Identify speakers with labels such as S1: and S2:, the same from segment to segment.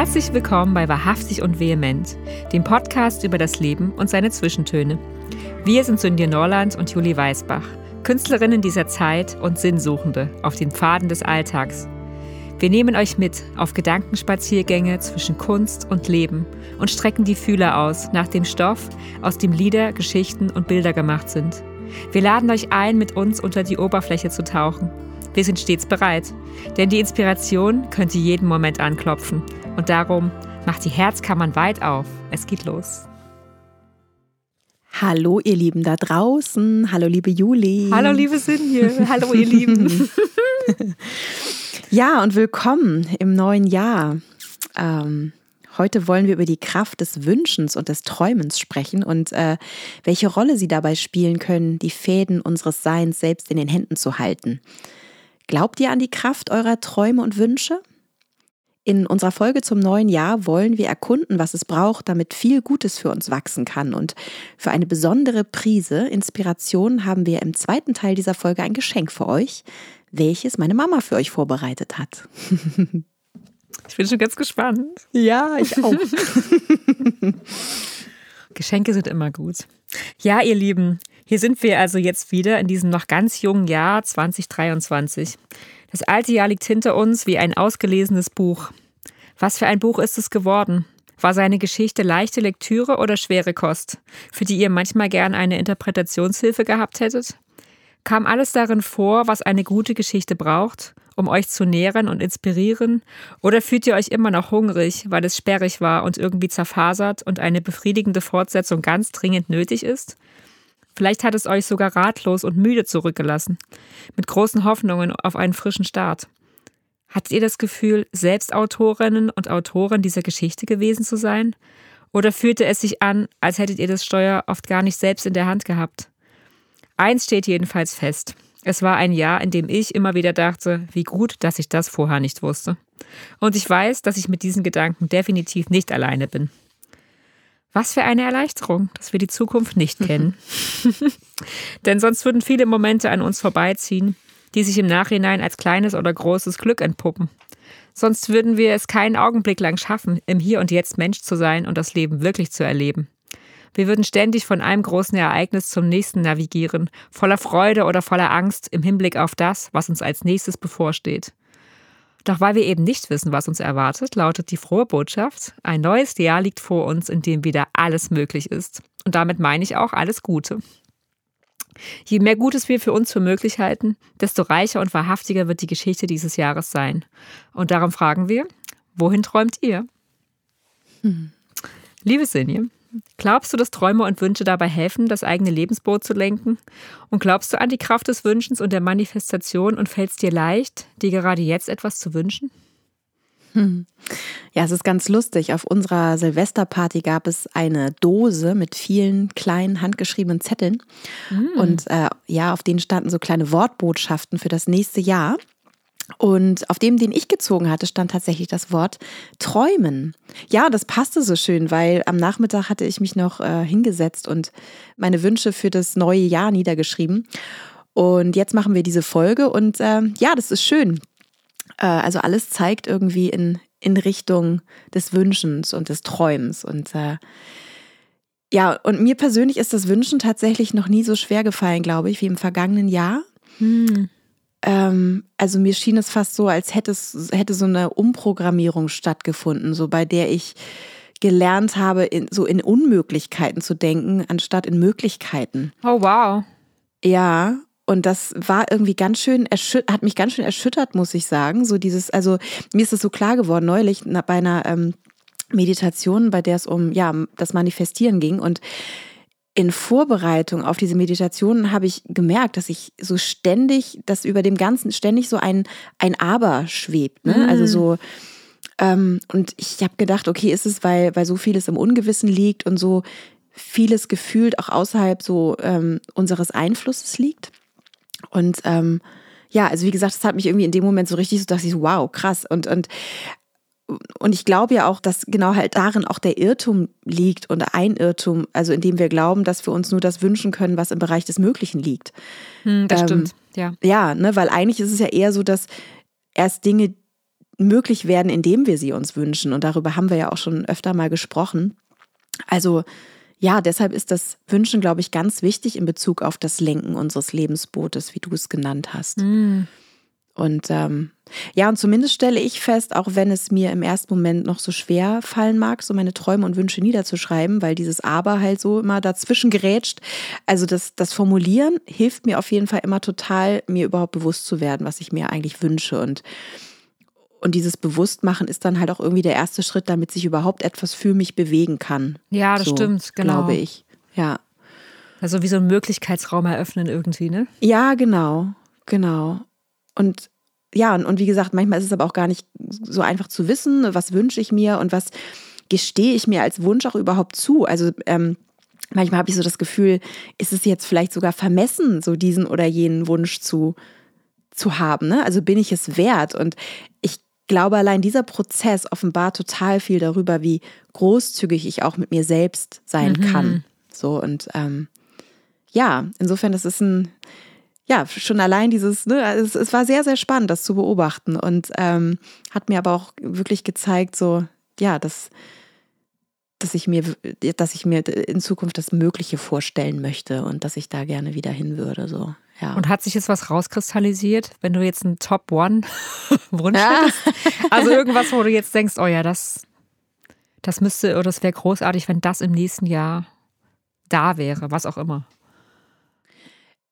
S1: Herzlich willkommen bei Wahrhaftig und Vehement, dem Podcast über das Leben und seine Zwischentöne. Wir sind Sündir Norland und Julie Weisbach, Künstlerinnen dieser Zeit und Sinnsuchende auf den Pfaden des Alltags. Wir nehmen euch mit auf Gedankenspaziergänge zwischen Kunst und Leben und strecken die Fühler aus nach dem Stoff, aus dem Lieder, Geschichten und Bilder gemacht sind. Wir laden euch ein, mit uns unter die Oberfläche zu tauchen. Wir sind stets bereit, denn die Inspiration könnte jeden Moment anklopfen und darum macht die Herzkammern weit auf. Es geht los.
S2: Hallo, ihr Lieben da draußen. Hallo, liebe Juli.
S1: Hallo, liebe Sinje. Hallo, ihr Lieben.
S2: ja, und willkommen im neuen Jahr. Ähm, heute wollen wir über die Kraft des Wünschens und des Träumens sprechen und äh, welche Rolle sie dabei spielen können, die Fäden unseres Seins selbst in den Händen zu halten. Glaubt ihr an die Kraft eurer Träume und Wünsche? In unserer Folge zum neuen Jahr wollen wir erkunden, was es braucht, damit viel Gutes für uns wachsen kann. Und für eine besondere Prise Inspiration haben wir im zweiten Teil dieser Folge ein Geschenk für euch, welches meine Mama für euch vorbereitet hat.
S1: Ich bin schon ganz gespannt.
S2: Ja, ich auch.
S1: Geschenke sind immer gut. Ja, ihr Lieben, hier sind wir also jetzt wieder in diesem noch ganz jungen Jahr 2023. Das alte Jahr liegt hinter uns wie ein ausgelesenes Buch. Was für ein Buch ist es geworden? War seine Geschichte leichte Lektüre oder schwere Kost, für die ihr manchmal gern eine Interpretationshilfe gehabt hättet? Kam alles darin vor, was eine gute Geschichte braucht, um euch zu nähren und inspirieren? Oder fühlt ihr euch immer noch hungrig, weil es sperrig war und irgendwie zerfasert und eine befriedigende Fortsetzung ganz dringend nötig ist? Vielleicht hat es euch sogar ratlos und müde zurückgelassen, mit großen Hoffnungen auf einen frischen Start. Hattet ihr das Gefühl, selbst Autorinnen und Autoren dieser Geschichte gewesen zu sein? Oder fühlte es sich an, als hättet ihr das Steuer oft gar nicht selbst in der Hand gehabt? Eins steht jedenfalls fest. Es war ein Jahr, in dem ich immer wieder dachte, wie gut, dass ich das vorher nicht wusste. Und ich weiß, dass ich mit diesen Gedanken definitiv nicht alleine bin. Was für eine Erleichterung, dass wir die Zukunft nicht kennen. Denn sonst würden viele Momente an uns vorbeiziehen, die sich im Nachhinein als kleines oder großes Glück entpuppen. Sonst würden wir es keinen Augenblick lang schaffen, im Hier und Jetzt Mensch zu sein und das Leben wirklich zu erleben. Wir würden ständig von einem großen Ereignis zum nächsten navigieren, voller Freude oder voller Angst im Hinblick auf das, was uns als nächstes bevorsteht. Doch weil wir eben nicht wissen, was uns erwartet, lautet die frohe Botschaft, ein neues Jahr liegt vor uns, in dem wieder alles möglich ist. Und damit meine ich auch alles Gute. Je mehr Gutes wir für uns für möglich halten, desto reicher und wahrhaftiger wird die Geschichte dieses Jahres sein. Und darum fragen wir, wohin träumt ihr? Hm. Liebe Sinje, Glaubst du, dass Träume und Wünsche dabei helfen, das eigene Lebensboot zu lenken? Und glaubst du an die Kraft des Wünschens und der Manifestation und fällt es dir leicht, dir gerade jetzt etwas zu wünschen?
S2: Hm. Ja, es ist ganz lustig. Auf unserer Silvesterparty gab es eine Dose mit vielen kleinen handgeschriebenen Zetteln. Mm. Und äh, ja, auf denen standen so kleine Wortbotschaften für das nächste Jahr. Und auf dem, den ich gezogen hatte, stand tatsächlich das Wort träumen. Ja, das passte so schön, weil am Nachmittag hatte ich mich noch äh, hingesetzt und meine Wünsche für das neue Jahr niedergeschrieben. Und jetzt machen wir diese Folge und äh, ja, das ist schön. Äh, also alles zeigt irgendwie in, in Richtung des Wünschens und des Träumens. Und äh, ja, und mir persönlich ist das Wünschen tatsächlich noch nie so schwer gefallen, glaube ich, wie im vergangenen Jahr. Hm ähm, also mir schien es fast so, als hätte es hätte so eine Umprogrammierung stattgefunden, so bei der ich gelernt habe, in, so in Unmöglichkeiten zu denken, anstatt in Möglichkeiten.
S1: Oh wow.
S2: Ja, und das war irgendwie ganz schön, hat mich ganz schön erschüttert, muss ich sagen. So dieses, also mir ist es so klar geworden neulich bei einer ähm, Meditation, bei der es um ja das Manifestieren ging und in Vorbereitung auf diese Meditation habe ich gemerkt, dass ich so ständig, dass über dem Ganzen ständig so ein, ein Aber schwebt. Ne? Mhm. Also so, ähm, und ich habe gedacht, okay, ist es, weil, weil so vieles im Ungewissen liegt und so vieles gefühlt auch außerhalb so ähm, unseres Einflusses liegt. Und ähm, ja, also wie gesagt, das hat mich irgendwie in dem Moment so richtig so, dass ich so, wow, krass. Und, und und ich glaube ja auch, dass genau halt darin auch der Irrtum liegt und ein Irrtum, also indem wir glauben, dass wir uns nur das wünschen können, was im Bereich des Möglichen liegt.
S1: Hm, das ähm, stimmt, ja.
S2: Ja, ne, weil eigentlich ist es ja eher so, dass erst Dinge möglich werden, indem wir sie uns wünschen. Und darüber haben wir ja auch schon öfter mal gesprochen. Also ja, deshalb ist das Wünschen, glaube ich, ganz wichtig in Bezug auf das Lenken unseres Lebensbootes, wie du es genannt hast.
S1: Mm.
S2: Und ähm, ja, und zumindest stelle ich fest, auch wenn es mir im ersten Moment noch so schwer fallen mag, so meine Träume und Wünsche niederzuschreiben, weil dieses Aber halt so immer dazwischen gerätscht. Also das, das Formulieren hilft mir auf jeden Fall immer total, mir überhaupt bewusst zu werden, was ich mir eigentlich wünsche. Und und dieses Bewusstmachen ist dann halt auch irgendwie der erste Schritt, damit sich überhaupt etwas für mich bewegen kann.
S1: Ja, das
S2: so,
S1: stimmt, genau.
S2: Glaube ich. Ja.
S1: Also wie so ein Möglichkeitsraum eröffnen irgendwie, ne?
S2: Ja, genau. Genau. Und ja, und, und wie gesagt, manchmal ist es aber auch gar nicht so einfach zu wissen, was wünsche ich mir und was gestehe ich mir als Wunsch auch überhaupt zu. Also ähm, manchmal habe ich so das Gefühl, ist es jetzt vielleicht sogar vermessen, so diesen oder jenen Wunsch zu, zu haben. Ne? Also bin ich es wert? Und ich glaube, allein dieser Prozess offenbart total viel darüber, wie großzügig ich auch mit mir selbst sein mhm. kann. So und ähm, ja, insofern, das ist ein, ja, schon allein dieses, ne, es, es war sehr, sehr spannend, das zu beobachten und ähm, hat mir aber auch wirklich gezeigt, so, ja, dass, dass ich mir, dass ich mir in Zukunft das Mögliche vorstellen möchte und dass ich da gerne wieder hin würde, so. Ja.
S1: Und hat sich jetzt was rauskristallisiert, wenn du jetzt einen Top One Wunsch ja. hättest? Also irgendwas, wo du jetzt denkst, oh ja, das, das müsste oder es wäre großartig, wenn das im nächsten Jahr da wäre, was auch immer.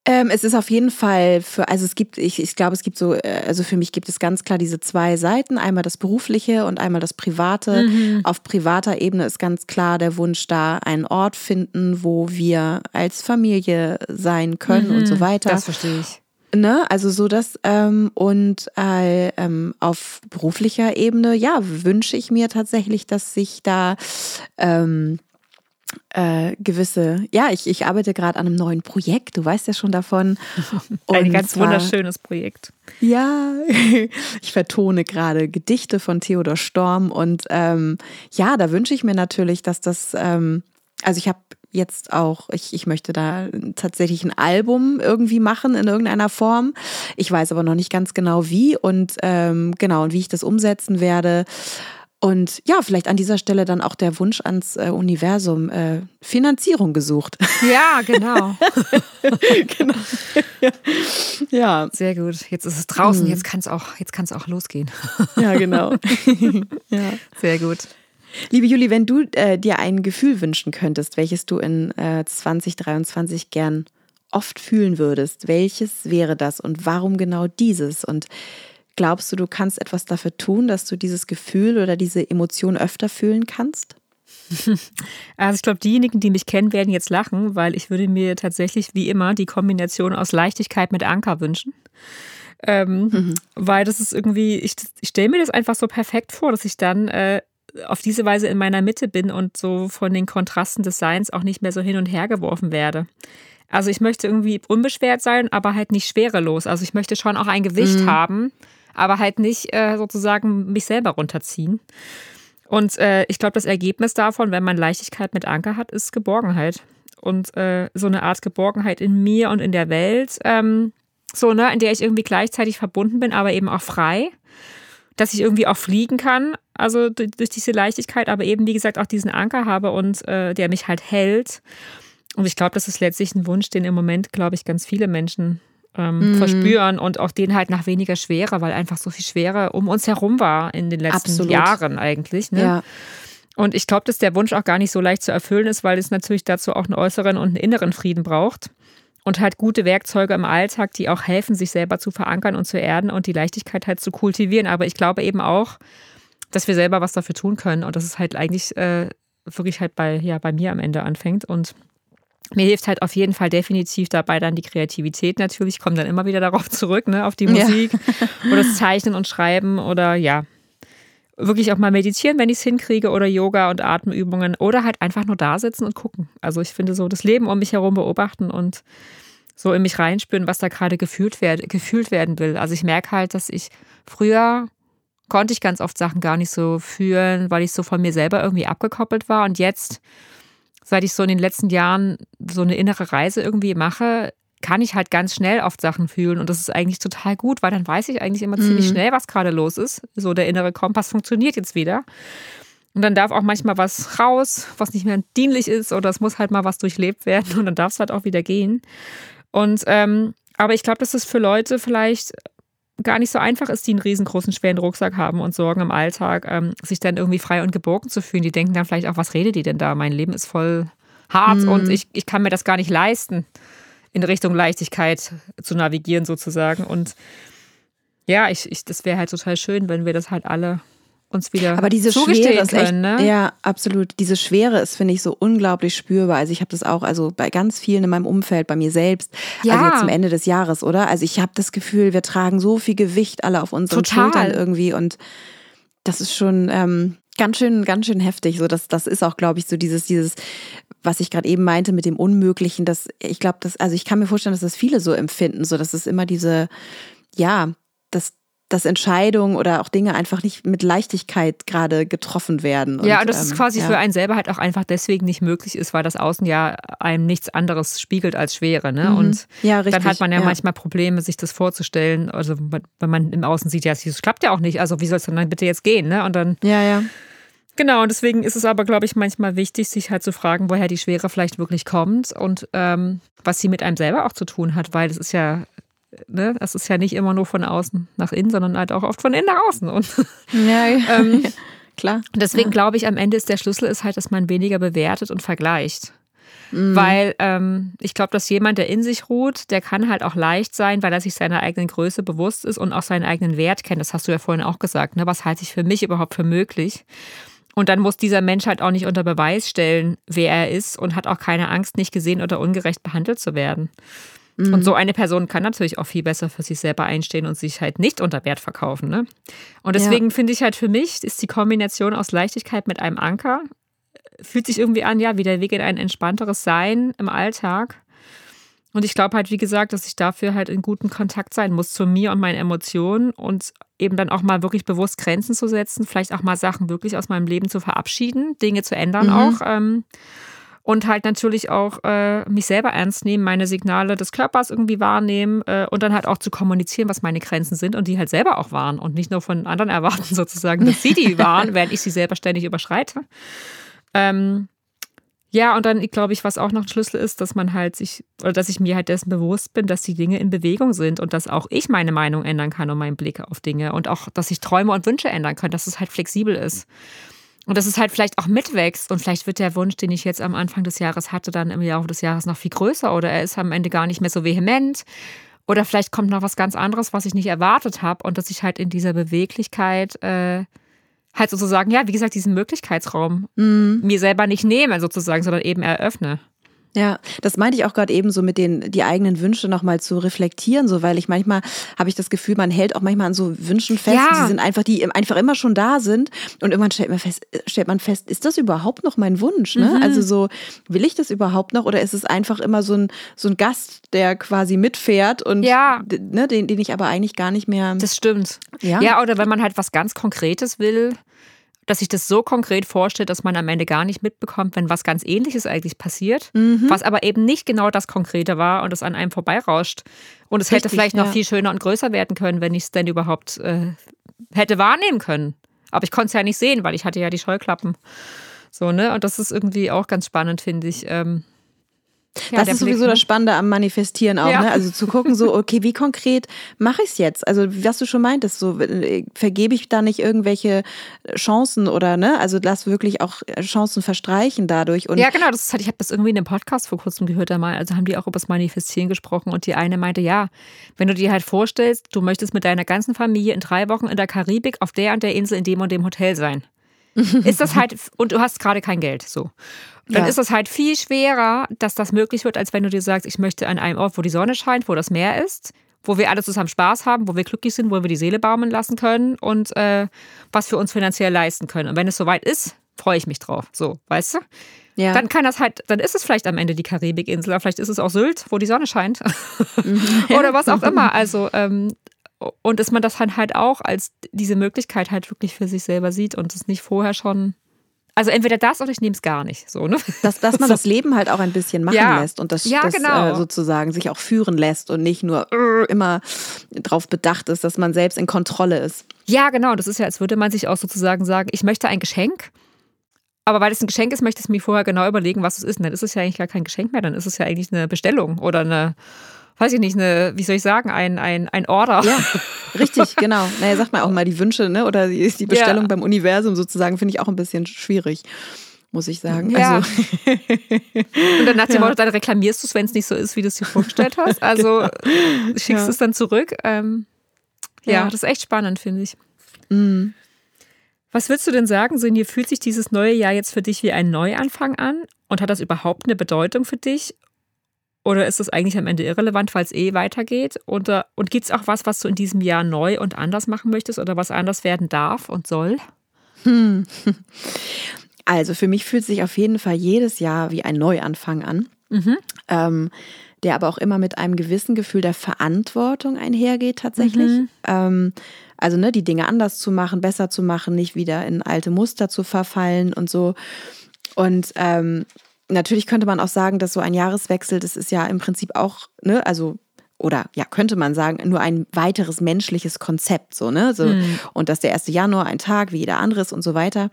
S2: Ähm, es ist auf jeden Fall für, also es gibt, ich, ich glaube, es gibt so, äh, also für mich gibt es ganz klar diese zwei Seiten, einmal das Berufliche und einmal das Private. Mhm. Auf privater Ebene ist ganz klar der Wunsch da, einen Ort finden, wo wir als Familie sein können mhm. und so mhm. weiter.
S1: Das verstehe ich.
S2: Ne, also so das ähm, und äh, ähm, auf beruflicher Ebene, ja, wünsche ich mir tatsächlich, dass sich da ähm, äh, gewisse, ja, ich, ich arbeite gerade an einem neuen Projekt, du weißt ja schon davon.
S1: Ein ganz zwar, wunderschönes Projekt.
S2: Ja, ich vertone gerade Gedichte von Theodor Storm und ähm, ja, da wünsche ich mir natürlich, dass das, ähm, also ich habe jetzt auch, ich, ich möchte da tatsächlich ein Album irgendwie machen in irgendeiner Form. Ich weiß aber noch nicht ganz genau wie und ähm, genau und wie ich das umsetzen werde. Und ja, vielleicht an dieser Stelle dann auch der Wunsch ans äh, Universum, äh, Finanzierung gesucht.
S1: Ja, genau.
S2: genau. Ja.
S1: ja. Sehr gut. Jetzt ist es draußen, mhm. jetzt kann es auch, auch losgehen.
S2: ja, genau.
S1: ja. Sehr gut.
S2: Liebe Juli, wenn du äh, dir ein Gefühl wünschen könntest, welches du in äh, 2023 gern oft fühlen würdest, welches wäre das und warum genau dieses? Und Glaubst du, du kannst etwas dafür tun, dass du dieses Gefühl oder diese Emotion öfter fühlen kannst?
S1: Also ich glaube, diejenigen, die mich kennen, werden jetzt lachen, weil ich würde mir tatsächlich wie immer die Kombination aus Leichtigkeit mit Anker wünschen. Ähm, mhm. Weil das ist irgendwie, ich, ich stelle mir das einfach so perfekt vor, dass ich dann äh, auf diese Weise in meiner Mitte bin und so von den Kontrasten des Seins auch nicht mehr so hin und her geworfen werde. Also ich möchte irgendwie unbeschwert sein, aber halt nicht schwerelos. Also ich möchte schon auch ein Gewicht mhm. haben, aber halt nicht äh, sozusagen mich selber runterziehen. Und äh, ich glaube, das Ergebnis davon, wenn man Leichtigkeit mit Anker hat, ist Geborgenheit. Und äh, so eine Art Geborgenheit in mir und in der Welt, ähm, so, ne, in der ich irgendwie gleichzeitig verbunden bin, aber eben auch frei. Dass ich irgendwie auch fliegen kann, also durch, diese Leichtigkeit, aber eben, wie gesagt, auch diesen Anker habe und äh, der mich halt hält. Und ich glaube, das ist letztlich ein Wunsch, den im Moment, glaube ich, ganz viele Menschen ähm, mhm. verspüren und auch den halt nach weniger Schwere, weil einfach so viel Schwere um uns herum war in den letzten Absolut. Jahren eigentlich. Ne? Ja. Und ich glaube, dass der Wunsch auch gar nicht so leicht zu erfüllen ist, weil es natürlich dazu auch einen äußeren und einen inneren Frieden braucht. Und halt gute Werkzeuge im Alltag, die auch helfen, sich selber zu verankern und zu erden und die Leichtigkeit halt zu kultivieren. Aber ich glaube eben auch, dass wir selber was dafür tun können und dass es halt eigentlich äh, wirklich halt bei, ja, bei mir am Ende anfängt. Und mir hilft halt auf jeden Fall definitiv dabei dann die Kreativität natürlich. Ich komme dann immer wieder darauf zurück, ne, auf die Musik ja. oder das Zeichnen und Schreiben oder ja, wirklich auch mal meditieren, wenn ich es hinkriege oder Yoga und Atemübungen oder halt einfach nur da sitzen und gucken. Also ich finde so das Leben um mich herum beobachten und so in mich reinspüren, was da gerade gefühlt, werd, gefühlt werden will. Also ich merke halt, dass ich früher konnte ich ganz oft Sachen gar nicht so fühlen, weil ich so von mir selber irgendwie abgekoppelt war und jetzt seit ich so in den letzten Jahren so eine innere Reise irgendwie mache, kann ich halt ganz schnell oft Sachen fühlen und das ist eigentlich total gut, weil dann weiß ich eigentlich immer mhm. ziemlich schnell, was gerade los ist. So der innere Kompass funktioniert jetzt wieder. Und dann darf auch manchmal was raus, was nicht mehr dienlich ist oder es muss halt mal was durchlebt werden und dann darf es halt auch wieder gehen. Und ähm, aber ich glaube, dass es für Leute vielleicht gar nicht so einfach ist, die einen riesengroßen, schweren Rucksack haben und Sorgen im Alltag, ähm, sich dann irgendwie frei und geborgen zu fühlen. Die denken dann vielleicht auch, was redet die denn da? Mein Leben ist voll hart mhm. und ich, ich kann mir das gar nicht leisten, in Richtung Leichtigkeit zu navigieren sozusagen. Und ja, ich, ich, das wäre halt total schön, wenn wir das halt alle uns wieder
S2: Aber diese Schwere ist echt, ne? ja, absolut. Diese Schwere ist, finde ich, so unglaublich spürbar. Also ich habe das auch, also bei ganz vielen in meinem Umfeld, bei mir selbst, ja. also jetzt zum Ende des Jahres, oder? Also ich habe das Gefühl, wir tragen so viel Gewicht alle auf unseren Total. Schultern irgendwie und das ist schon ähm, ganz schön, ganz schön heftig. So, das, das ist auch, glaube ich, so dieses, dieses, was ich gerade eben meinte mit dem Unmöglichen. Dass ich glaube, dass, also ich kann mir vorstellen, dass das viele so empfinden, so dass es immer diese, ja, das dass Entscheidungen oder auch Dinge einfach nicht mit Leichtigkeit gerade getroffen werden.
S1: Und, ja, und das ist ähm, quasi ja. für einen selber halt auch einfach deswegen nicht möglich ist, weil das Außen ja einem nichts anderes spiegelt als Schwere. Ne? Mhm. Und ja, richtig, dann hat man ja, ja, manchmal Probleme, sich das vorzustellen. Also wenn man im Außen sieht, ja, das klappt ja auch nicht. Also wie soll es denn dann bitte jetzt gehen? Ne? Und dann
S2: ja, ja.
S1: Genau, und deswegen ist es aber, glaube ich, manchmal wichtig, sich halt zu fragen, woher die Schwere vielleicht wirklich kommt und ähm, was sie mit einem selber auch zu tun hat, weil es ist ja ne, das ist ja nicht immer nur von außen nach innen, sondern halt auch oft von innen nach außen. Und, ja, ähm, klar. Deswegen ja. glaube ich, am Ende ist der Schlüssel ist halt, dass man weniger bewertet und vergleicht. Mhm. Weil ähm, ich glaube, dass jemand, der in sich ruht, der kann halt auch leicht sein, weil er sich seiner eigenen Größe bewusst ist und auch seinen eigenen Wert kennt. Das hast du ja vorhin auch gesagt. Ne? Was halte ich für mich überhaupt für möglich? Und dann muss dieser Mensch halt auch nicht unter Beweis stellen, wer er ist und hat auch keine Angst, nicht gesehen oder ungerecht behandelt zu werden. Mhm. Und so eine Person kann natürlich auch viel besser für sich selber einstehen und sich halt nicht unter Wert verkaufen. Ne? Und deswegen ja. finde ich halt für mich, ist die Kombination aus Leichtigkeit mit einem Anker, fühlt sich irgendwie an, ja, wie der Weg in ein entspannteres Sein im Alltag. Und ich glaube halt, wie gesagt, dass ich dafür halt in gutem Kontakt sein muss zu mir und meinen Emotionen und eben dann auch mal wirklich bewusst Grenzen zu setzen, vielleicht auch mal Sachen wirklich aus meinem Leben zu verabschieden, Dinge zu ändern mhm. auch. Ähm, und halt natürlich auch äh, mich selber ernst nehmen, meine Signale des Körpers irgendwie wahrnehmen äh, und dann halt auch zu kommunizieren, was meine Grenzen sind und die halt selber auch wahren und nicht nur von anderen erwarten sozusagen, dass sie die wahren, während ich sie selber ständig überschreite. Ähm, ja, und dann glaube ich, was auch noch ein Schlüssel ist, dass man halt sich, oder dass ich mir halt dessen bewusst bin, dass die Dinge in Bewegung sind und dass auch ich meine Meinung ändern kann und meinen Blick auf Dinge und auch, dass ich Träume und Wünsche ändern kann, dass es halt flexibel ist. Und dass es halt vielleicht auch mitwächst und vielleicht wird der Wunsch, den ich jetzt am Anfang des Jahres hatte, dann im Laufe des Jahres noch viel größer oder er ist am Ende gar nicht mehr so vehement. Oder vielleicht kommt noch was ganz anderes, was ich nicht erwartet habe und dass ich halt in dieser Beweglichkeit äh, halt sozusagen, ja, wie gesagt, diesen Möglichkeitsraum mhm. mir selber nicht nehme sozusagen, sondern eben eröffne.
S2: Ja, das meinte ich auch gerade eben so mit den die eigenen Wünsche nochmal zu reflektieren, so weil ich manchmal habe ich das Gefühl, man hält auch manchmal an so Wünschen fest, ja. die sind einfach die einfach immer schon da sind und irgendwann stellt man fest, stellt man fest, ist das überhaupt noch mein Wunsch? Ne? Mhm. Also so will ich das überhaupt noch oder ist es einfach immer so ein so ein Gast, der quasi mitfährt und ja. ne, den den ich aber eigentlich gar nicht mehr.
S1: Das stimmt. Ja, ja oder wenn man halt was ganz Konkretes will dass sich das so konkret vorstellt, dass man am Ende gar nicht mitbekommt, wenn was ganz Ähnliches eigentlich passiert, mhm. was aber eben nicht genau das Konkrete war und es an einem vorbeirauscht. Und es Richtig, hätte vielleicht ja. noch viel schöner und größer werden können, wenn ich es denn überhaupt äh, hätte wahrnehmen können. Aber ich konnte es ja nicht sehen, weil ich hatte ja die Scheuklappen. So, ne? Und das ist irgendwie auch ganz spannend, finde ich. Ähm,
S2: ja, das ist sowieso Blick, das Spannende am Manifestieren auch, ja. ne? Also zu gucken, so, okay, wie konkret mache ich es jetzt? Also, was du schon meintest, so äh, vergebe ich da nicht irgendwelche Chancen oder ne? Also lass wirklich auch Chancen verstreichen dadurch.
S1: Und ja, genau, das halt, ich habe das irgendwie in einem Podcast vor kurzem gehört einmal. Also haben die auch über das Manifestieren gesprochen und die eine meinte, ja, wenn du dir halt vorstellst, du möchtest mit deiner ganzen Familie in drei Wochen in der Karibik auf der und der Insel in dem und dem Hotel sein. ist das halt, und du hast gerade kein Geld, so. Dann ja. ist es halt viel schwerer, dass das möglich wird, als wenn du dir sagst, ich möchte an einem Ort, wo die Sonne scheint, wo das Meer ist, wo wir alle zusammen Spaß haben, wo wir glücklich sind, wo wir die Seele baumeln lassen können und äh, was wir uns finanziell leisten können. Und wenn es soweit ist, freue ich mich drauf. So, weißt du? Ja. Dann kann das halt, dann ist es vielleicht am Ende die Karibikinsel, aber vielleicht ist es auch Sylt, wo die Sonne scheint. Mhm. Oder was auch immer. Also, ähm, und dass man das halt auch als diese Möglichkeit halt wirklich für sich selber sieht und es nicht vorher schon Also entweder das oder ich nehme es gar nicht. So, ne?
S2: dass, dass man so. das Leben halt auch ein bisschen machen
S1: Ja.
S2: lässt und das,
S1: Ja,
S2: das
S1: genau.
S2: äh, sozusagen sich auch führen lässt und nicht nur äh, immer darauf bedacht ist, dass man selbst in Kontrolle ist.
S1: Ja, genau. Das ist ja, als würde man sich auch sozusagen sagen, ich möchte ein Geschenk. Aber weil es ein Geschenk ist, möchte ich mir vorher genau überlegen, was es ist. Und dann ist es ja eigentlich gar kein Geschenk mehr. Dann ist es ja eigentlich eine Bestellung oder eine, weiß ich nicht, eine, wie soll ich sagen, ein, ein, ein Order.
S2: Ja, richtig, genau. Naja, sagt man auch mal die Wünsche, ne? Oder die, die Bestellung
S1: Ja.
S2: beim Universum sozusagen, finde ich auch ein bisschen schwierig, muss ich sagen.
S1: Ja.
S2: Also,
S1: Und dann nach dem Motto, dann reklamierst du es, wenn es nicht so ist, wie du es dir vorgestellt hast. Also schickst
S2: Genau. Ja.
S1: es dann zurück. Ähm, ja,
S2: Ja.
S1: das ist echt spannend, finde ich.
S2: mm.
S1: Was würdest du denn sagen, Sinje, fühlt sich dieses neue Jahr jetzt für dich wie ein Neuanfang an? Und hat das überhaupt eine Bedeutung für dich? Oder ist das eigentlich am Ende irrelevant, weil es eh weitergeht? Oder, und gibt es auch was, was du in diesem Jahr neu und anders machen möchtest oder was anders werden darf und soll?
S2: Also für mich fühlt sich auf jeden Fall jedes Jahr wie ein Neuanfang an, ähm, der aber auch immer mit einem gewissen Gefühl der Verantwortung einhergeht tatsächlich. Ähm, also ne, die Dinge anders zu machen, besser zu machen, nicht wieder in alte Muster zu verfallen und so. Und ähm, natürlich könnte man auch sagen, dass so ein Jahreswechsel, das ist ja im Prinzip auch, ne, also oder ja, könnte man sagen, nur ein weiteres menschliches Konzept, so, ne? So, Und dass der 1. Januar ein Tag wie jeder andere ist und so weiter.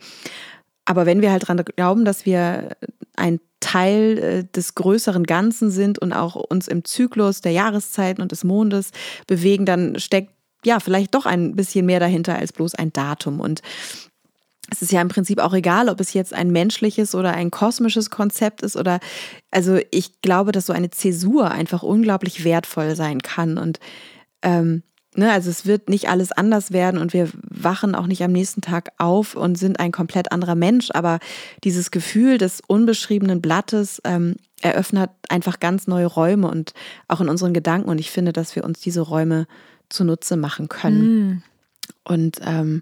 S2: Aber wenn wir halt dran glauben, dass wir ein Teil äh, des größeren Ganzen sind und auch uns im Zyklus der Jahreszeiten und des Mondes bewegen, dann steckt ja vielleicht doch ein bisschen mehr dahinter als bloß ein Datum. Und es ist ja im Prinzip auch egal, ob es jetzt ein menschliches oder ein kosmisches Konzept ist oder also ich glaube, dass so eine Zäsur einfach unglaublich wertvoll sein kann und ähm, ne, also es wird nicht alles anders werden und wir wachen auch nicht am nächsten Tag auf und sind ein komplett anderer Mensch, aber dieses Gefühl des unbeschriebenen Blattes ähm, eröffnet einfach ganz neue Räume und auch in unseren Gedanken und ich finde, dass wir uns diese Räume zunutze machen können. Und ähm,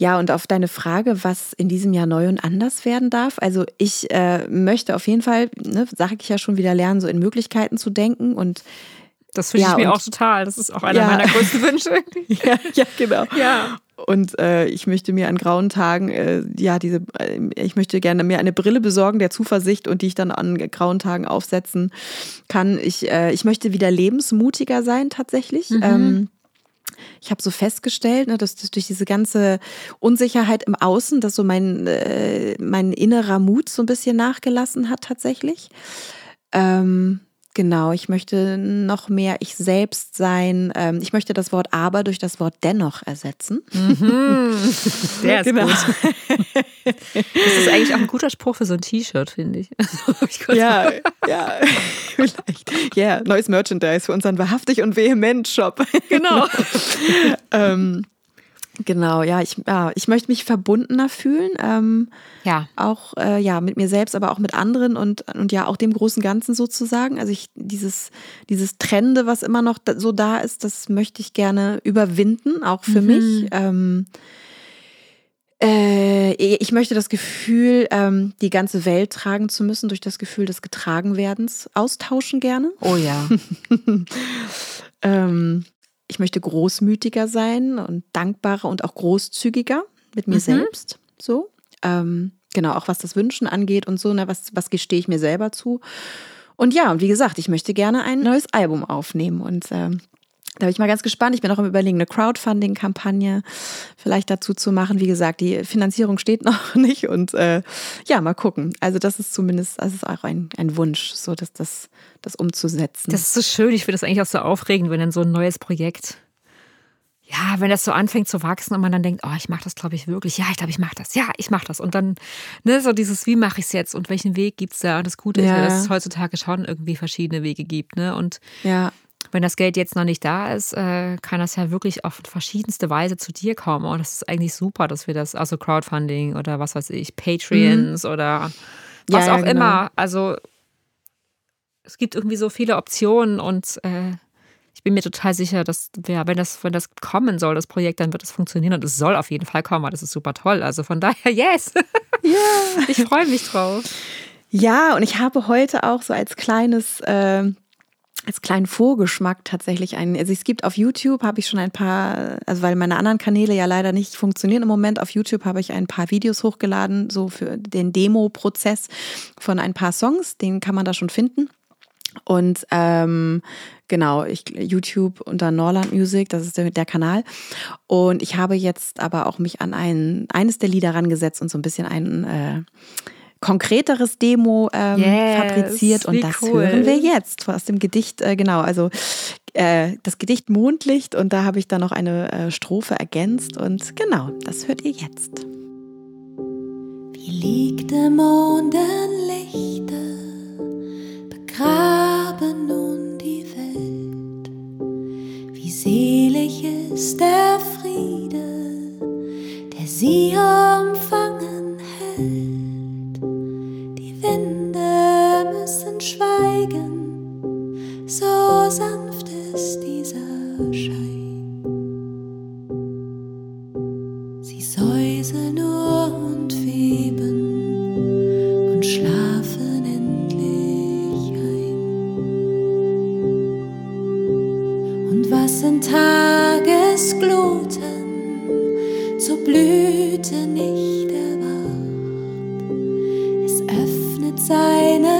S2: ja, und auf deine Frage, was in diesem Jahr neu und anders werden darf. Also ich äh, möchte auf jeden Fall, ne, sage ich ja schon wieder lernen, so in Möglichkeiten zu denken und
S1: Das wünsche
S2: Ja,
S1: ich mir auch total. Das ist auch einer
S2: Ja.
S1: meiner größten Wünsche.
S2: ja, ja genau.
S1: ja.
S2: Und äh, ich möchte mir an grauen Tagen, äh, ja, diese, äh, ich möchte gerne mir eine Brille besorgen der Zuversicht und die ich dann an grauen Tagen aufsetzen kann. Ich, äh, ich möchte wieder lebensmutiger sein tatsächlich. Ähm, ich habe so festgestellt, ne, dass, dass durch diese ganze Unsicherheit im Außen, dass so mein, äh, mein innerer Mut so ein bisschen nachgelassen hat tatsächlich. Ähm, genau, ich möchte noch mehr ich selbst sein. Ähm, ich möchte das Wort aber durch das Wort dennoch ersetzen.
S1: Der ist
S2: Genau.
S1: gut. Das ist eigentlich auch ein guter Spruch für so ein T-Shirt, finde ich. Ich
S2: Ja, ja, vielleicht. Ja, neues Merchandise für unseren wahrhaftig und vehement Shop.
S1: genau.
S2: ähm, genau, ja ich, ja, ich möchte mich verbundener fühlen. Ähm,
S1: Ja.
S2: auch äh, ja mit mir selbst, aber auch mit anderen und, und ja auch dem großen Ganzen sozusagen. Also ich dieses dieses Trennende, was immer noch da, so da ist, das möchte ich gerne überwinden, auch für mich. Ähm, äh, ich möchte das Gefühl, ähm, die ganze Welt tragen zu müssen, durch das Gefühl des Getragenwerdens austauschen gerne.
S1: Oh ja.
S2: Ähm, ich möchte großmütiger sein und dankbarer und auch großzügiger mit mir selbst. So. Ähm, genau, auch was das Wünschen angeht und so, ne, was, was gestehe ich mir selber zu. Und ja, und wie gesagt, ich möchte gerne ein neues Album aufnehmen. Und ähm, da bin ich mal ganz gespannt. Ich bin auch im Überlegen, eine Crowdfunding-Kampagne vielleicht dazu zu machen. Wie gesagt, die Finanzierung steht noch nicht. Und äh, ja, mal gucken. Also, das ist zumindest, das ist auch ein, ein Wunsch, so dass das, das umzusetzen.
S1: Das ist so schön. Ich finde das eigentlich auch so aufregend, wenn dann so ein neues Projekt, ja, wenn das so anfängt zu wachsen und man dann denkt, oh, ich mache das, glaube ich, wirklich. Ja, ich glaube, ich mache das. Ja, ich mache das. Und dann, ne, so dieses, wie mache ich es jetzt und welchen Weg gibt es da? Und das Gute ist ja,
S2: Ja.
S1: dass es heutzutage schon irgendwie verschiedene Wege gibt, ne? Und
S2: ja.
S1: wenn das Geld jetzt noch nicht da ist, äh, kann das ja wirklich auf verschiedenste Weise zu dir kommen. Und das ist eigentlich super, dass wir das, also Crowdfunding oder was weiß ich, Patreons oder was
S2: ja,
S1: auch
S2: genau.
S1: immer. Also es gibt irgendwie so viele Optionen und äh, ich bin mir total sicher, dass ja, wenn das, wenn das kommen soll, das Projekt, dann wird es funktionieren und es soll auf jeden Fall kommen. Das ist super toll. Also von daher, yes.
S2: Ja.
S1: Ich freue mich drauf.
S2: Ja, und ich habe heute auch so als kleines, äh, als kleinen Vorgeschmack tatsächlich einen. Also es gibt auf YouTube habe ich schon ein paar, also weil meine anderen Kanäle ja leider nicht funktionieren im Moment. Auf YouTube habe ich ein paar Videos hochgeladen, so für den Demo-Prozess von ein paar Songs. Den kann man da schon finden. Und ähm, genau, ich, YouTube unter Norland Music, das ist der, der, Kanal. Und ich habe jetzt aber auch mich an ein, eines der Lieder rangesetzt und so ein bisschen ein äh, konkreteres Demo ähm, yes, fabriziert. Und das cool. hören wir jetzt aus dem Gedicht, äh, genau, also äh, das Gedicht Mondlicht und da habe ich dann noch eine äh, Strophe ergänzt und genau, das hört ihr jetzt.
S3: Wie liegt der Mondenlichte, begraben nun die Welt. Wie selig ist der Friede, der sie umfangen hält. Winde müssen schweigen, so sanft ist dieser Schein. Sie säuseln nur und weben Tagesgluten zur Blüte nicht seine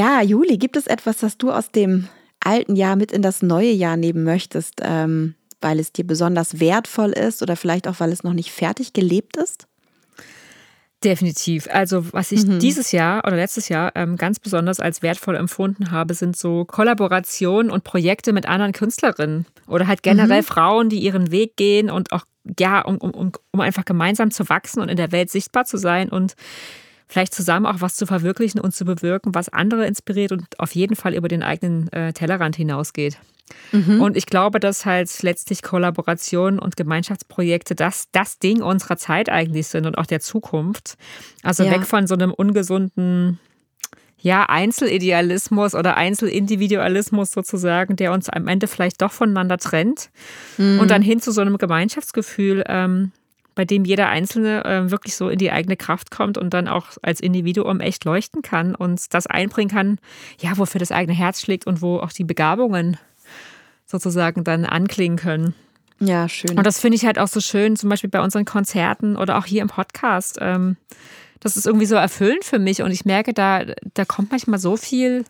S2: Ja, Juli, gibt es etwas, das du aus dem alten Jahr mit in das neue Jahr nehmen möchtest, ähm, weil es dir besonders wertvoll ist oder vielleicht auch, weil es noch nicht fertig gelebt ist?
S1: Definitiv. Also was ich mhm. dieses Jahr oder letztes Jahr ähm, ganz besonders als wertvoll empfunden habe, sind so Kollaborationen und Projekte mit anderen Künstlerinnen oder halt generell mhm. Frauen, die ihren Weg gehen und auch ja, um, um, um einfach gemeinsam zu wachsen und in der Welt sichtbar zu sein und vielleicht zusammen auch was zu verwirklichen und zu bewirken, was andere inspiriert und auf jeden Fall über den eigenen äh, Tellerrand hinausgeht. Mhm. Und ich glaube, dass halt letztlich Kollaborationen und Gemeinschaftsprojekte das, das Ding unserer Zeit eigentlich sind und auch der Zukunft. Also ja. weg von so einem ungesunden ja, Einzelidealismus oder Einzelindividualismus sozusagen, der uns am Ende vielleicht doch voneinander trennt. Mhm. Und dann hin zu so einem Gemeinschaftsgefühl, ähm, bei dem jeder Einzelne äh, wirklich so in die eigene Kraft kommt und dann auch als Individuum echt leuchten kann und das einbringen kann, ja, wofür das eigene Herz schlägt und wo auch die Begabungen sozusagen dann anklingen können.
S2: Ja, schön.
S1: Und das finde ich halt auch so schön, zum Beispiel bei unseren Konzerten oder auch hier im Podcast. Ähm, das ist irgendwie so erfüllend für mich und ich merke, da, da kommt manchmal so viel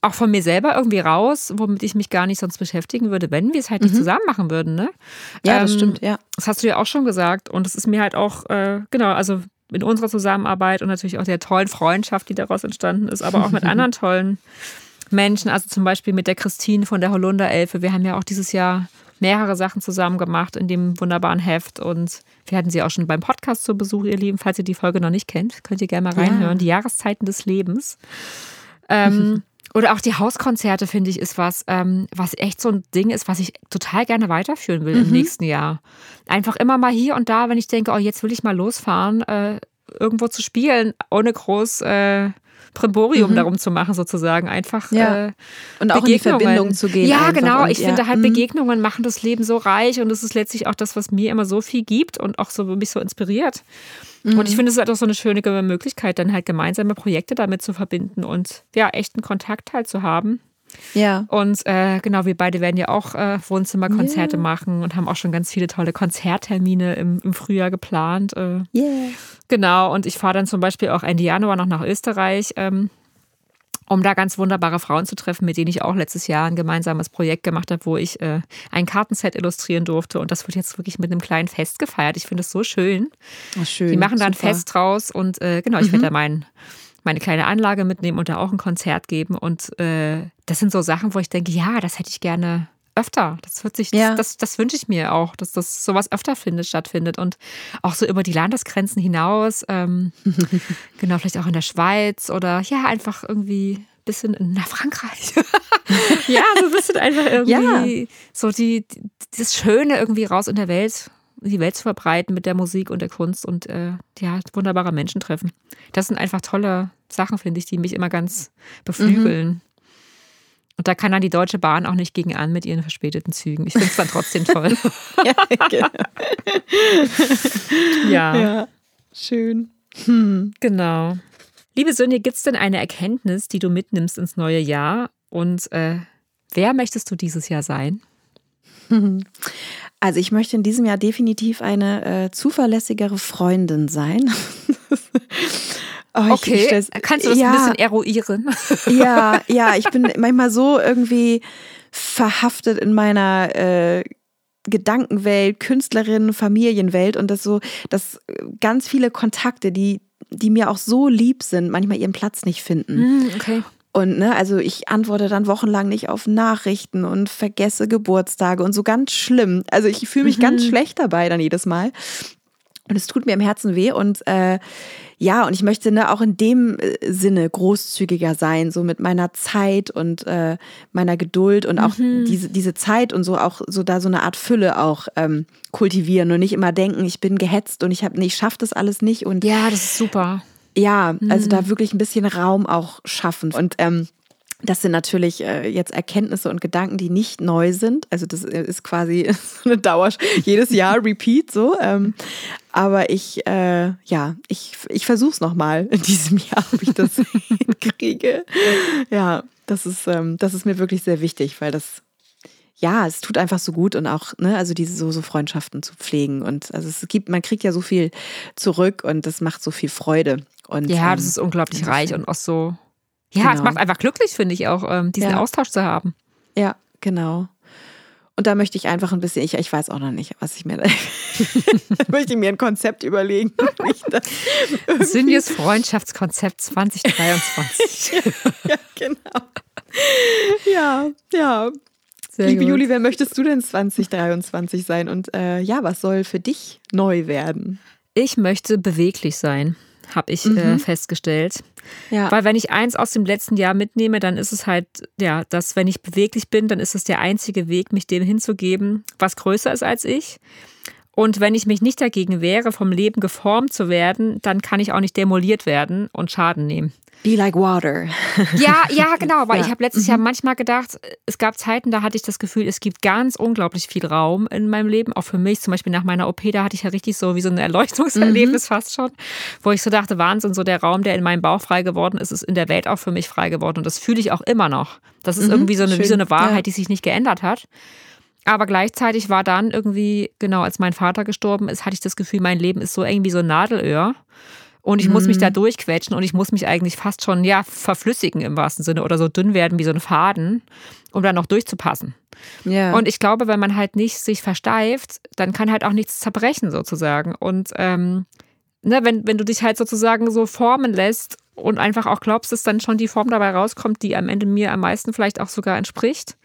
S1: auch von mir selber irgendwie raus, womit ich mich gar nicht sonst beschäftigen würde, wenn wir es halt nicht mhm. zusammen machen würden. Ne?
S2: Ja, das ähm, stimmt, ja.
S1: Das hast du ja auch schon gesagt. Und es ist mir halt auch, äh, genau, also in unserer Zusammenarbeit und natürlich auch der tollen Freundschaft, die daraus entstanden ist, aber auch mit anderen tollen Menschen, also zum Beispiel mit der Christine von der Holunderelfe. Wir haben ja auch dieses Jahr mehrere Sachen zusammen gemacht in dem wunderbaren Heft und wir hatten sie auch schon beim Podcast zu Besuch, ihr Lieben. Falls ihr die Folge noch nicht kennt, könnt ihr gerne mal reinhören. Ja. Die Jahreszeiten des Lebens. Ähm, Oder auch die Hauskonzerte, finde ich, ist was, ähm, was echt so ein Ding ist, was ich total gerne weiterführen will mhm. im nächsten Jahr. Einfach immer mal hier und da, wenn ich denke, oh, jetzt will ich mal losfahren, äh, irgendwo zu spielen, ohne groß äh, Primborium mhm. darum zu machen, sozusagen. Einfach
S2: ja. äh, und auch in die Verbindung zu gehen.
S1: Ja, genau. Ich ja. finde halt, mhm. Begegnungen machen das Leben so reich und es ist letztlich auch das, was mir immer so viel gibt und auch so mich so inspiriert. Mhm. Und ich finde, es ist halt auch so eine schöne Möglichkeit, dann halt gemeinsame Projekte damit zu verbinden und ja, echten Kontakt halt zu haben.
S2: Ja.
S1: Und äh, genau, wir beide werden ja auch äh, Wohnzimmerkonzerte yeah. machen und haben auch schon ganz viele tolle Konzerttermine im, im Frühjahr geplant. Äh,
S2: yeah.
S1: Genau, und ich fahre dann zum Beispiel auch Ende Januar noch nach Österreich. Ähm, um da ganz wunderbare Frauen zu treffen, mit denen ich auch letztes Jahr ein gemeinsames Projekt gemacht habe, wo ich äh, ein Kartenset illustrieren durfte. Und das wird jetzt wirklich mit einem kleinen Fest gefeiert. Ich finde es so schön.
S2: Oh, schön.
S1: Die machen da ein. Fest draus und äh, genau, ich werde da mein, meine kleine Anlage mitnehmen und da auch ein Konzert geben. Und äh, das sind so Sachen, wo ich denke, ja, das hätte ich gerne öfter. Das wird sich,
S2: Ja.
S1: das, das, das wünsche ich mir auch, dass das sowas öfter findet, stattfindet und auch so über die Landesgrenzen hinaus. Ähm, genau, vielleicht auch in der Schweiz oder ja, einfach irgendwie ein bisschen in nach Frankreich. ja, so ein bisschen einfach irgendwie so die, die, das Schöne irgendwie raus in der Welt, die Welt zu verbreiten mit der Musik und der Kunst und äh, ja, wunderbare Menschen treffen. Das sind einfach tolle Sachen, finde ich, die mich immer ganz beflügeln. Und da kann dann die Deutsche Bahn auch nicht gegen an mit ihren verspäteten Zügen. Ich finde es dann trotzdem toll.
S2: ja, genau.
S1: ja,
S2: ja, schön.
S1: genau. Liebe Sonja, gibt es denn eine Erkenntnis, die du mitnimmst ins neue Jahr? Und äh, wer möchtest du dieses Jahr sein?
S2: Also ich möchte in diesem Jahr definitiv eine äh, zuverlässigere Freundin sein. Oh, ich- ich stell's-
S1: kannst du das
S2: ja,
S1: ein bisschen eruieren?
S2: Ja, ja, ich bin manchmal so irgendwie verhaftet in meiner äh, Gedankenwelt, Künstlerin, Familienwelt und das so, dass ganz viele Kontakte, die, die mir auch so lieb sind, manchmal ihren Platz nicht finden.
S1: Hm, okay.
S2: Und ne, also ich antworte dann wochenlang nicht auf Nachrichten und vergesse Geburtstage und so ganz schlimm. Also ich fühle mich ganz schlecht dabei dann jedes Mal. Und es tut mir im Herzen weh. Und äh, ja, und ich möchte ne, auch in dem äh, Sinne großzügiger sein, so mit meiner Zeit und äh, meiner Geduld und auch diese, diese Zeit und so auch so da so eine Art Fülle auch ähm, kultivieren und nicht immer denken, ich bin gehetzt und ich habe, nee, ich schaffe das alles nicht und
S1: Ja, das ist super.
S2: ja, also da wirklich ein bisschen Raum auch schaffen. Und ähm, das sind natürlich äh, jetzt Erkenntnisse und Gedanken, die nicht neu sind. Also das ist quasi so eine Dauer, jedes Jahr Repeat so. Ähm, aber ich, äh, ja, ich, ich versuche es nochmal in diesem Jahr, ob ich das hinkriege. Ja, das ist, ähm, das ist mir wirklich sehr wichtig, weil das, ja, es tut einfach so gut und auch, ne, also diese so, so Freundschaften zu pflegen. Und also es gibt, man kriegt ja so viel zurück und das macht so viel Freude. Und,
S1: Ja,
S2: ähm,
S1: das ist unglaublich reich und auch so. Ja, es
S2: Genau.
S1: macht einfach glücklich, finde ich auch, ähm, diesen
S2: Ja.
S1: Austausch zu haben.
S2: Ja, genau. Und da möchte ich einfach ein bisschen, ich, ich weiß auch noch nicht, was ich mir da, möchte ich mir ein Konzept überlegen.
S1: Sünjes Freundschaftskonzept 2023.
S2: ja, genau. Ja, ja.
S1: Sehr
S2: Liebe
S1: gut.
S2: Juli, wer möchtest du denn 2023 sein? Und äh, ja, was soll für dich neu werden?
S1: Ich möchte beweglich sein, habe ich äh, festgestellt.
S2: Ja.
S1: Weil wenn ich eins aus dem letzten Jahr mitnehme, dann ist es halt, ja, dass wenn ich beweglich bin, dann ist es der einzige Weg, mich dem hinzugeben, was größer ist als ich. Und wenn ich mich nicht dagegen wehre, vom Leben geformt zu werden, dann kann ich auch nicht demoliert werden und Schaden nehmen.
S2: Be like water.
S1: Ja, ja, genau. Weil
S2: Ja.
S1: ich habe letztes Jahr manchmal gedacht, es gab Zeiten, da hatte ich das Gefühl, es gibt ganz unglaublich viel Raum in meinem Leben. Auch für mich, zum Beispiel nach meiner OP, da hatte ich ja richtig so wie so ein Erleuchtungserlebnis fast schon, wo ich so dachte, Wahnsinn, so der Raum, der in meinem Bauch frei geworden ist, ist in der Welt auch für mich frei geworden. Und das fühle ich auch immer noch. Das ist irgendwie so eine, wie so eine Wahrheit,
S2: Ja.
S1: die sich nicht geändert hat. Aber gleichzeitig war dann irgendwie, genau, als mein Vater gestorben ist, hatte ich das Gefühl, mein Leben ist so eng wie so ein Nadelöhr. Und ich muss mich da durchquetschen und ich muss mich eigentlich fast schon, ja, verflüssigen im wahrsten Sinne oder so dünn werden wie so ein Faden, um dann noch durchzupassen.
S2: Ja.
S1: Und ich glaube, wenn man halt nicht sich versteift, dann kann halt auch nichts zerbrechen sozusagen. Und ähm, ne, wenn, wenn du dich halt sozusagen so formen lässt und einfach auch glaubst, dass dann schon die Form dabei rauskommt, die am Ende mir am meisten vielleicht auch sogar entspricht,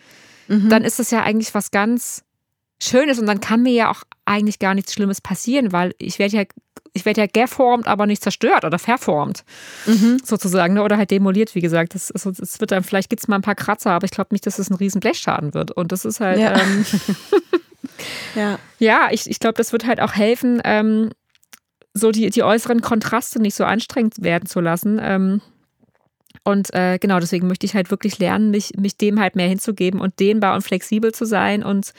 S1: dann ist das ja eigentlich was ganz Schönes und dann kann mir ja auch eigentlich gar nichts Schlimmes passieren, weil ich werde ja, ich werde ja geformt, aber nicht zerstört oder verformt, sozusagen, ne? oder halt demoliert, wie gesagt. Das, ist, es wird dann, vielleicht gibt es mal ein paar Kratzer, aber ich glaube nicht, dass es ein riesen Blechschaden wird. Und das ist halt,
S2: Ja.
S1: ähm,
S2: ja.
S1: ja, ich, ich glaube, das wird halt auch helfen, ähm, so die, die äußeren Kontraste nicht so anstrengend werden zu lassen. Ähm, und äh, genau, deswegen möchte ich halt wirklich lernen, mich, mich dem halt mehr hinzugeben und dehnbar und flexibel zu sein und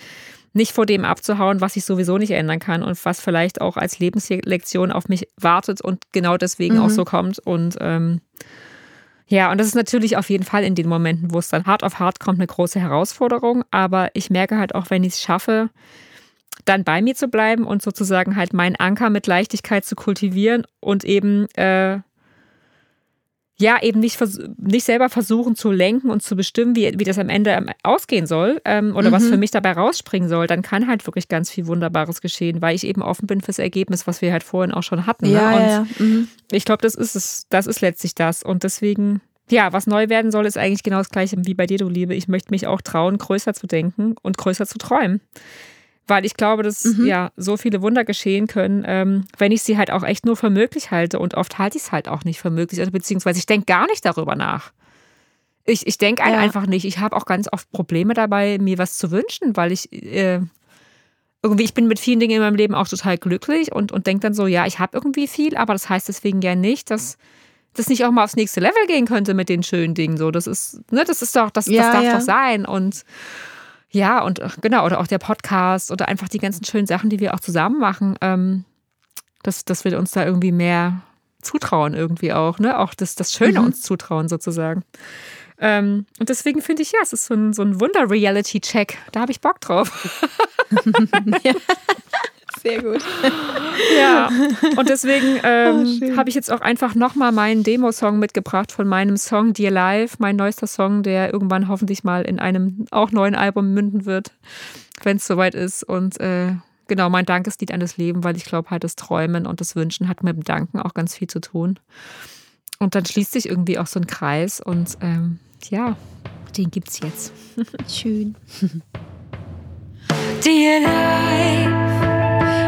S1: nicht vor dem abzuhauen, was ich sowieso nicht ändern kann und was vielleicht auch als Lebenslektion auf mich wartet und genau deswegen auch so kommt. Und ähm, ja, und das ist natürlich auf jeden Fall in den Momenten, wo es dann hart auf hart kommt, eine große Herausforderung. Aber ich merke halt auch, wenn ich es schaffe, dann bei mir zu bleiben und sozusagen halt meinen Anker mit Leichtigkeit zu kultivieren und eben äh, ja, eben nicht, nicht selber versuchen zu lenken und zu bestimmen, wie, wie das am Ende ähm, ausgehen soll ähm, oder mhm. was für mich dabei rausspringen soll, dann kann halt wirklich ganz viel Wunderbares geschehen, weil ich eben offen bin fürs Ergebnis, was wir halt vorhin auch schon hatten.
S2: Ja,
S1: ne?
S2: ja, ja. Mhm.
S1: ich glaube, das ist es, das ist letztlich das. Und deswegen, ja, was neu werden soll, ist eigentlich genau das gleiche wie bei dir, du Liebe. Ich möchte mich auch trauen, größer zu denken und größer zu träumen weil ich glaube, dass mhm. ja so viele Wunder geschehen können, ähm, wenn ich sie halt auch echt nur für möglich halte. Und oft halte ich es halt auch nicht für möglich, also beziehungsweise ich denke gar nicht darüber nach. Ich, ich denke ja. einfach nicht. Ich habe auch ganz oft Probleme dabei, mir was zu wünschen, weil ich äh, irgendwie, ich bin mit vielen Dingen in meinem Leben auch total glücklich und, und denke dann so, ja, ich habe irgendwie viel, aber das heißt deswegen ja nicht, dass das nicht auch mal aufs nächste Level gehen könnte mit den schönen Dingen. So, das ist, ne, das ist doch, das, ja, das darf ja. doch sein. Und ja, und äh, genau, oder auch der Podcast oder einfach die ganzen schönen Sachen, die wir auch zusammen machen, ähm, dass, dass wir uns da irgendwie mehr zutrauen, irgendwie auch, ne? Auch das, das Schöne mhm. uns zutrauen, sozusagen. Ähm, und deswegen finde ich, ja, es ist so ein, so ein Wunder-Reality-Check. Da habe ich Bock drauf.
S2: ja. Sehr gut.
S1: Ja, und deswegen ähm, oh, habe ich jetzt auch einfach nochmal meinen Demo-Song mitgebracht von meinem Song Dear Life, mein neuester Song, der irgendwann hoffentlich mal in einem auch neuen Album münden wird, wenn es soweit ist. Und äh, genau, mein Dankeslied an das Leben, weil ich glaube halt, das Träumen und das Wünschen hat mit dem Danken auch ganz viel zu tun. Und dann schließt sich irgendwie auch so ein Kreis und ähm, ja, den gibt's jetzt.
S2: Schön.
S3: Dear Life.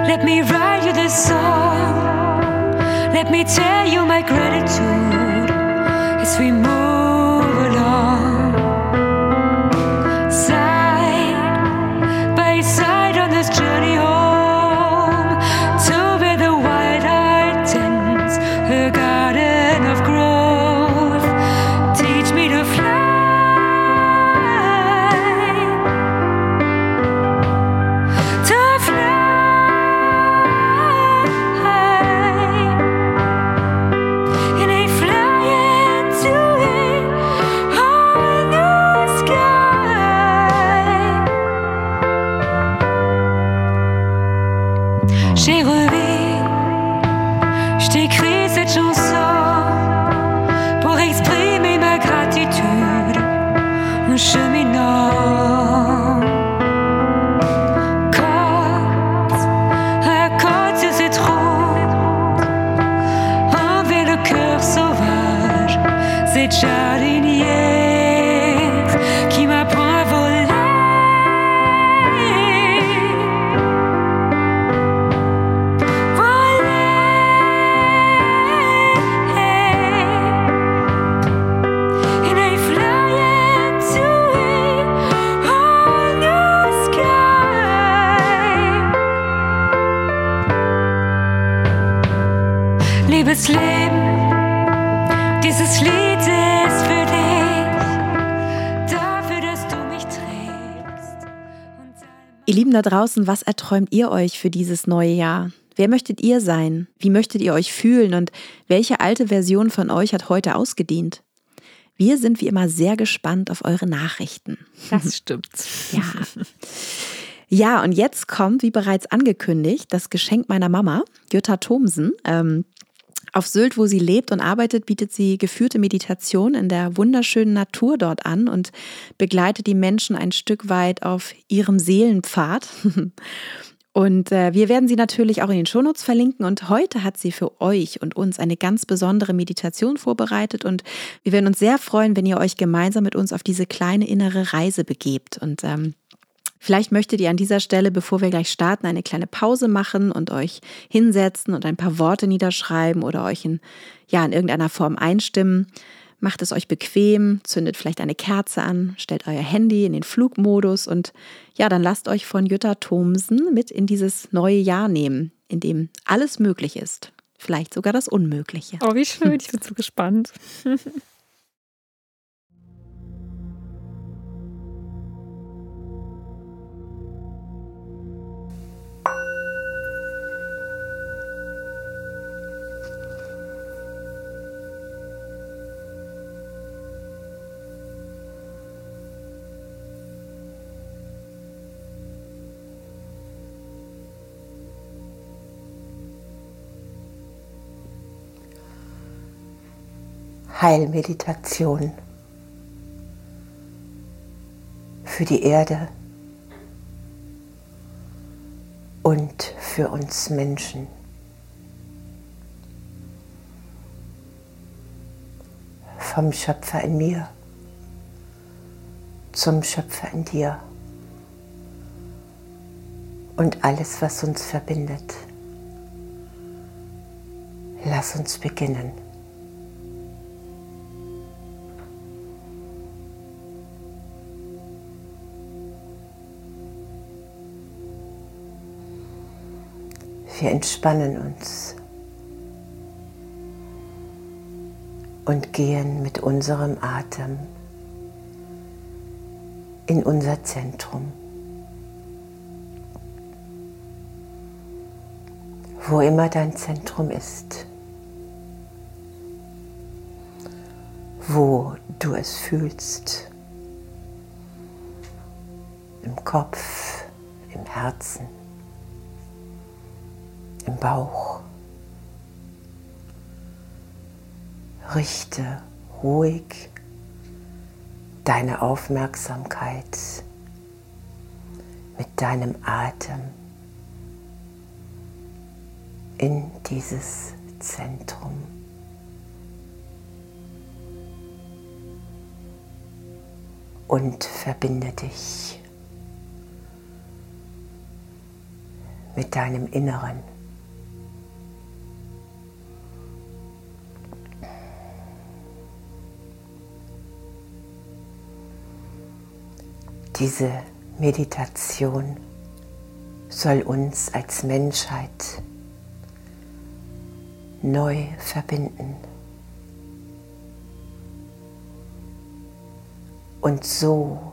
S3: Let me write you this song. Let me tell you my gratitude as we
S2: draußen, was erträumt ihr euch für dieses neue Jahr? Wer möchtet ihr sein? Wie möchtet ihr euch fühlen? Und welche alte Version von euch hat heute ausgedient? Wir sind wie immer sehr gespannt auf eure Nachrichten.
S1: Das stimmt.
S2: Ja. Ja, und jetzt kommt, wie bereits angekündigt, das Geschenk meiner Mama, Jutta Thomsen. Ähm, auf Sylt, wo sie lebt und arbeitet, bietet sie geführte Meditation in der wunderschönen Natur dort an und begleitet die Menschen ein Stück weit auf ihrem Seelenpfad. Und äh, wir werden sie natürlich auch in den Shownotes verlinken. Und heute hat sie für euch und uns eine ganz besondere Meditation vorbereitet. Und wir werden uns sehr freuen, wenn ihr euch gemeinsam mit uns auf diese kleine innere Reise begebt. Und ähm, Vielleicht möchtet ihr an dieser Stelle, bevor wir gleich starten, eine kleine Pause machen und euch hinsetzen und ein paar Worte niederschreiben oder euch in, ja, in irgendeiner Form einstimmen. Macht es euch bequem, zündet vielleicht eine Kerze an, stellt euer Handy in den Flugmodus und ja, dann lasst euch von Jutta Thomsen mit in dieses neue Jahr nehmen, in dem alles möglich ist. Vielleicht sogar das Unmögliche.
S1: Oh, wie schön. Ich bin so gespannt.
S4: Heilmeditation für die Erde und für uns Menschen. Vom Schöpfer in mir zum Schöpfer in dir und alles, was uns verbindet. Lass uns beginnen. Wir entspannen uns und gehen mit unserem Atem in unser Zentrum. Wo immer dein Zentrum ist, wo du es fühlst, im Kopf, im Herzen im Bauch. Richte ruhig deine Aufmerksamkeit mit deinem Atem in dieses Zentrum. Und verbinde dich mit deinem Inneren. Diese Meditation soll uns als Menschheit neu verbinden. Und so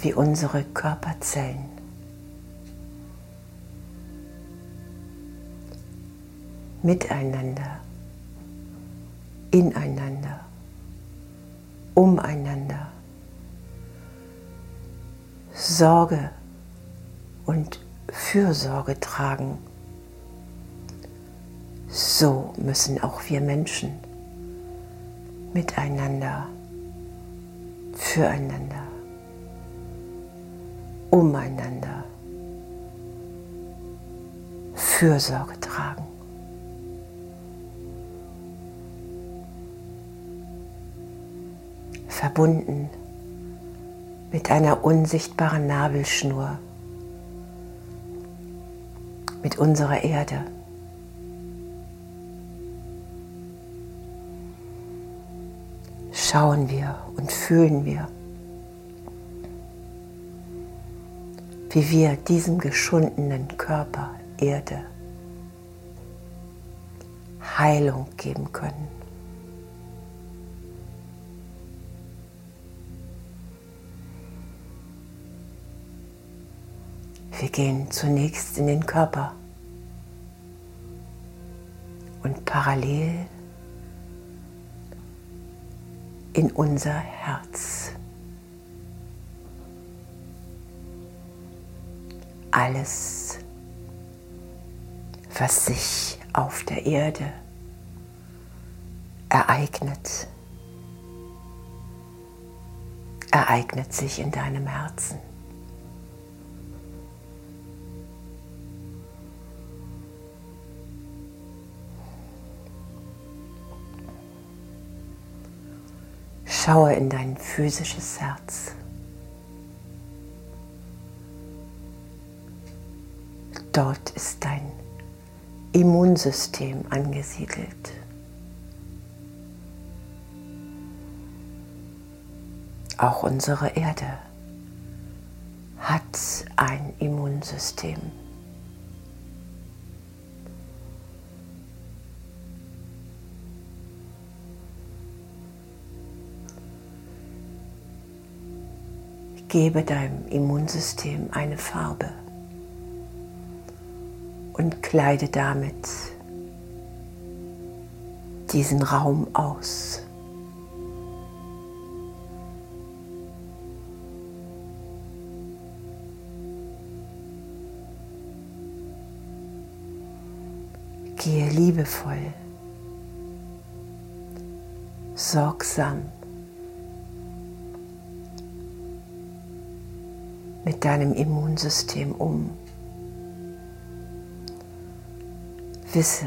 S4: wie unsere Körperzellen miteinander, ineinander, umeinander Sorge und Fürsorge tragen, so müssen auch wir Menschen miteinander, füreinander, umeinander Fürsorge tragen. Verbunden mit einer unsichtbaren Nabelschnur, mit unserer Erde. Schauen wir und fühlen wir, wie wir diesem geschundenen Körper Erde Heilung geben können. Wir gehen zunächst in den Körper und parallel in unser Herz. Alles, was sich auf der Erde ereignet, ereignet sich in deinem Herzen. Schaue in dein physisches Herz. Dort ist dein Immunsystem angesiedelt. Auch unsere Erde hat ein Immunsystem. Gebe deinem Immunsystem eine Farbe und kleide damit diesen Raum aus. Gehe liebevoll sorgsam mit deinem Immunsystem um. Wisse,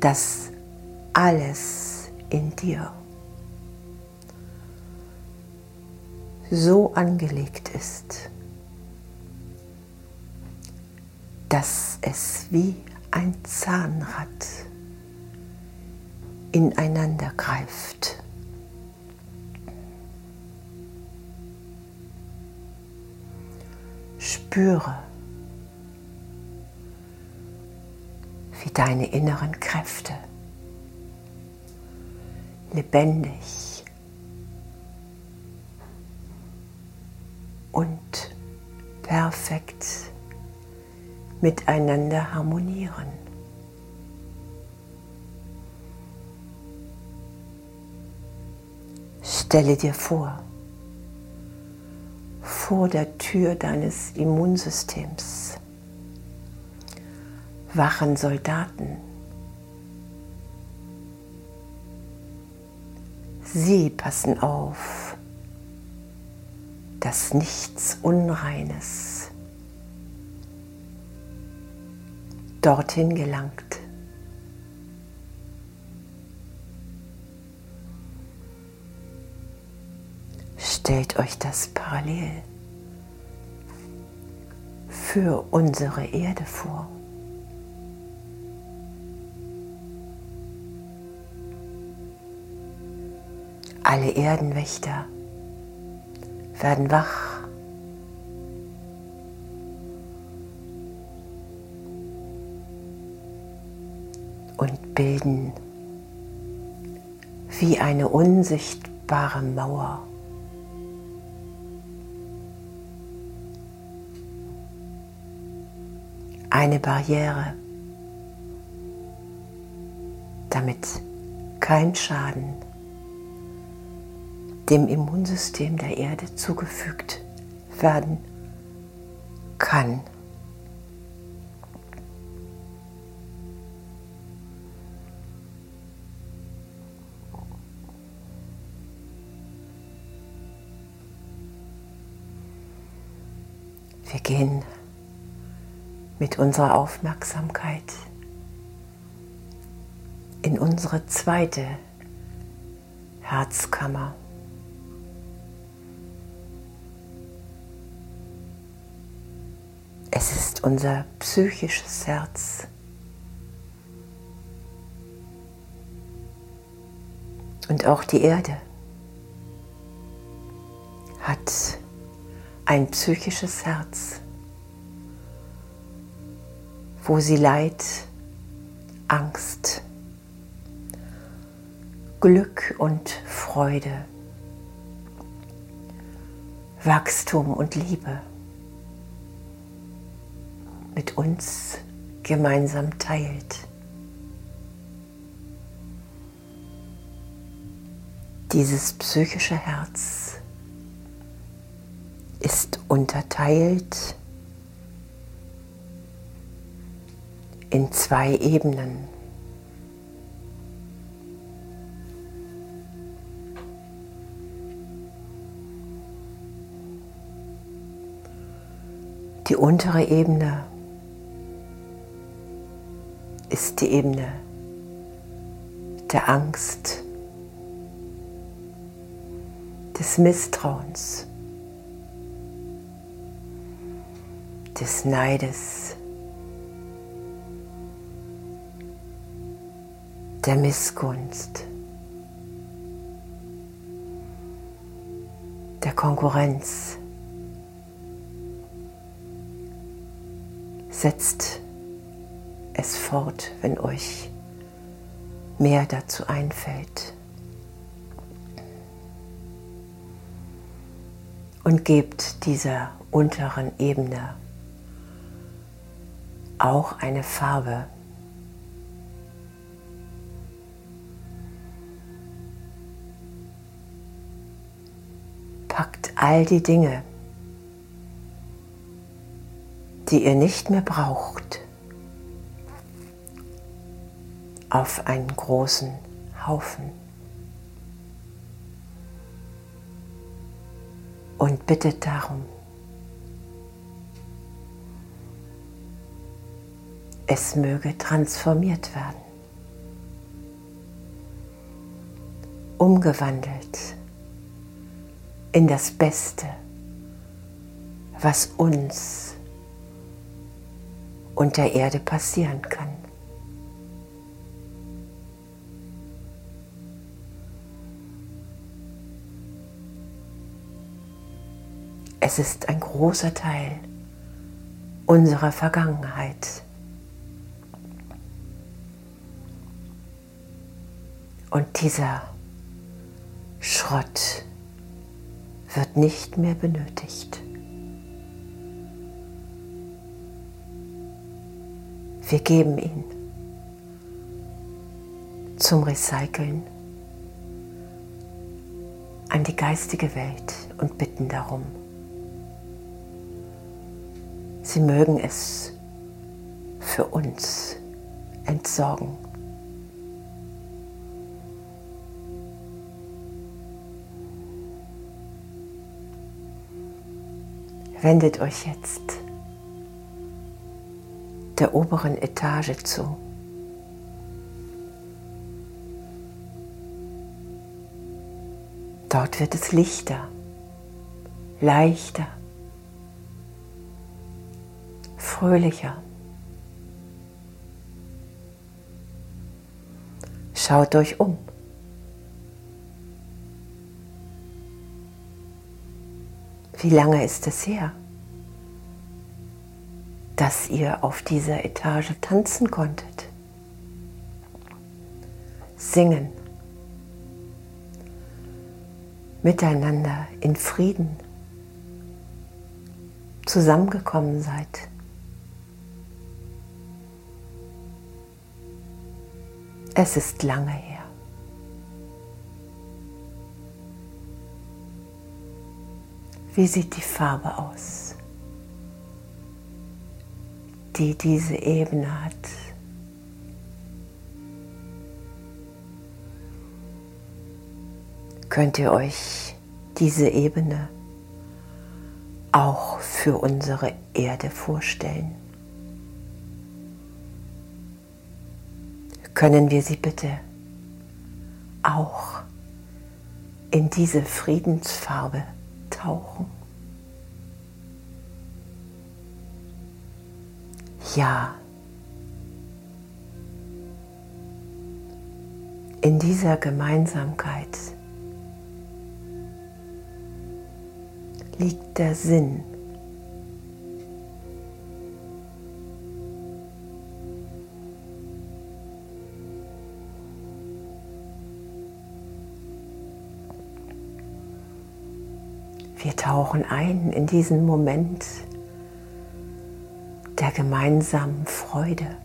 S4: dass alles in dir so angelegt ist, dass es wie ein Zahnrad ineinander greift. Spüre, wie deine inneren Kräfte lebendig und perfekt miteinander harmonieren. Stelle dir vor, vor der Tür deines Immunsystems wachen Soldaten. Sie passen auf, dass nichts Unreines dorthin gelangt. Stellt euch das parallel für unsere Erde vor. Alle Erdenwächter werden wach. Und bilden wie eine unsichtbare Mauer eine Barriere, damit kein Schaden dem Immunsystem der Erde zugefügt werden kann. Wir gehen mit unserer Aufmerksamkeit in unsere zweite Herzkammer. Es ist unser psychisches Herz. Und auch die Erde hat ein psychisches Herz wo sie Leid, Angst, Glück und Freude, Wachstum und Liebe mit uns gemeinsam teilt. Dieses psychische Herz ist unterteilt in zwei Ebenen. Die untere Ebene ist die Ebene der Angst, des Misstrauens, des Neides, der Missgunst, der Konkurrenz. Setzt es fort, wenn euch mehr dazu einfällt. Und gebt dieser unteren Ebene auch eine Farbe. All die Dinge, die ihr nicht mehr braucht, auf einen großen Haufen. Und bittet darum, es möge transformiert werden, umgewandelt in das Beste, was uns und der Erde passieren kann. Es ist ein großer Teil unserer Vergangenheit. Und dieser Schrott wird nicht mehr benötigt. Wir geben ihn zum Recyceln an die geistige Welt und bitten darum. Sie mögen es für uns entsorgen. Wendet euch jetzt der oberen Etage zu. Dort wird es lichter, leichter, fröhlicher. Schaut euch um. Wie lange ist es her, dass ihr auf dieser Etage tanzen konntet? Singen, miteinander in Frieden zusammengekommen seid. Es ist lange her. Wie sieht die Farbe aus, die diese Ebene hat? Könnt ihr euch diese Ebene auch für unsere Erde vorstellen? Können wir sie bitte auch in diese Friedensfarbe tauchen. Ja, in dieser Gemeinsamkeit liegt der Sinn tauchen ein in diesen Moment der gemeinsamen Freude,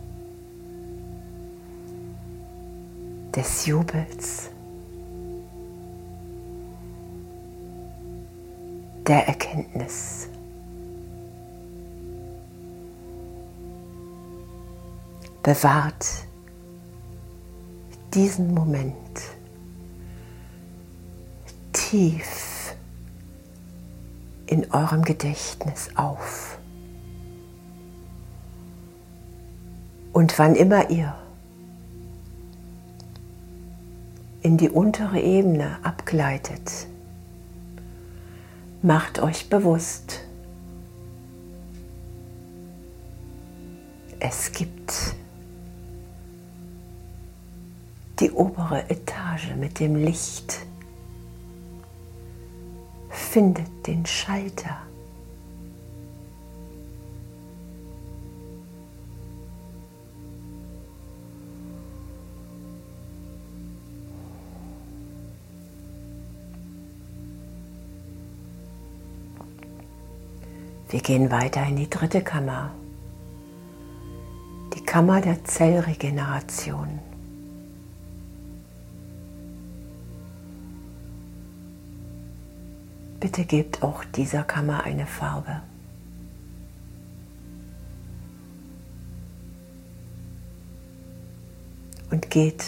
S4: des Jubels, der Erkenntnis. Bewahrt diesen Moment tief in eurem Gedächtnis auf. Und wann immer ihr in die untere Ebene abgleitet, macht euch bewusst, es gibt die obere Etage mit dem Licht findet den Schalter. Wir gehen weiter in die dritte Kammer, die Kammer der Zellregeneration. Bitte gebt auch dieser Kammer eine Farbe. Und geht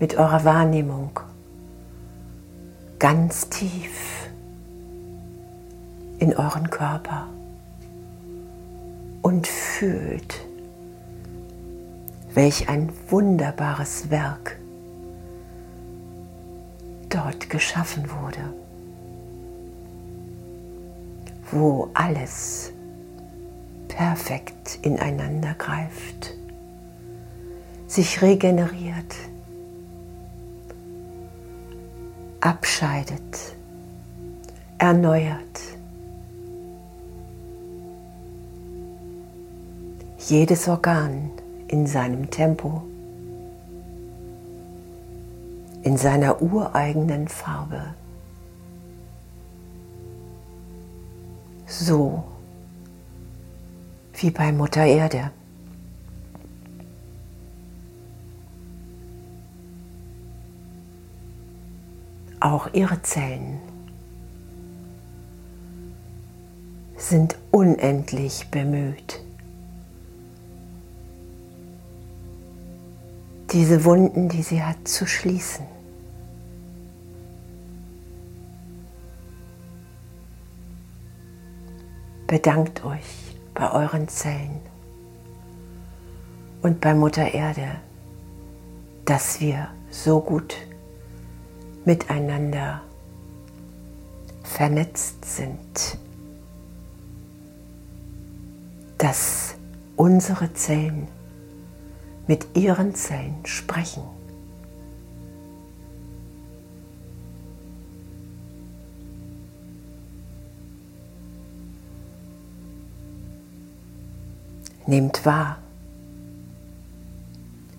S4: mit eurer Wahrnehmung ganz tief in euren Körper und fühlt, welch ein wunderbares Werk dort geschaffen wurde, wo alles perfekt ineinander greift, sich regeneriert, abscheidet, erneuert. Jedes Organ in seinem Tempo, in seiner ureigenen Farbe. So wie bei Mutter Erde. Auch ihre Zellen sind unendlich bemüht, diese Wunden, die sie hat, zu schließen. Bedankt euch bei euren Zellen und bei Mutter Erde, dass wir so gut miteinander vernetzt sind, dass unsere Zellen mit ihren Zellen sprechen. Nehmt wahr,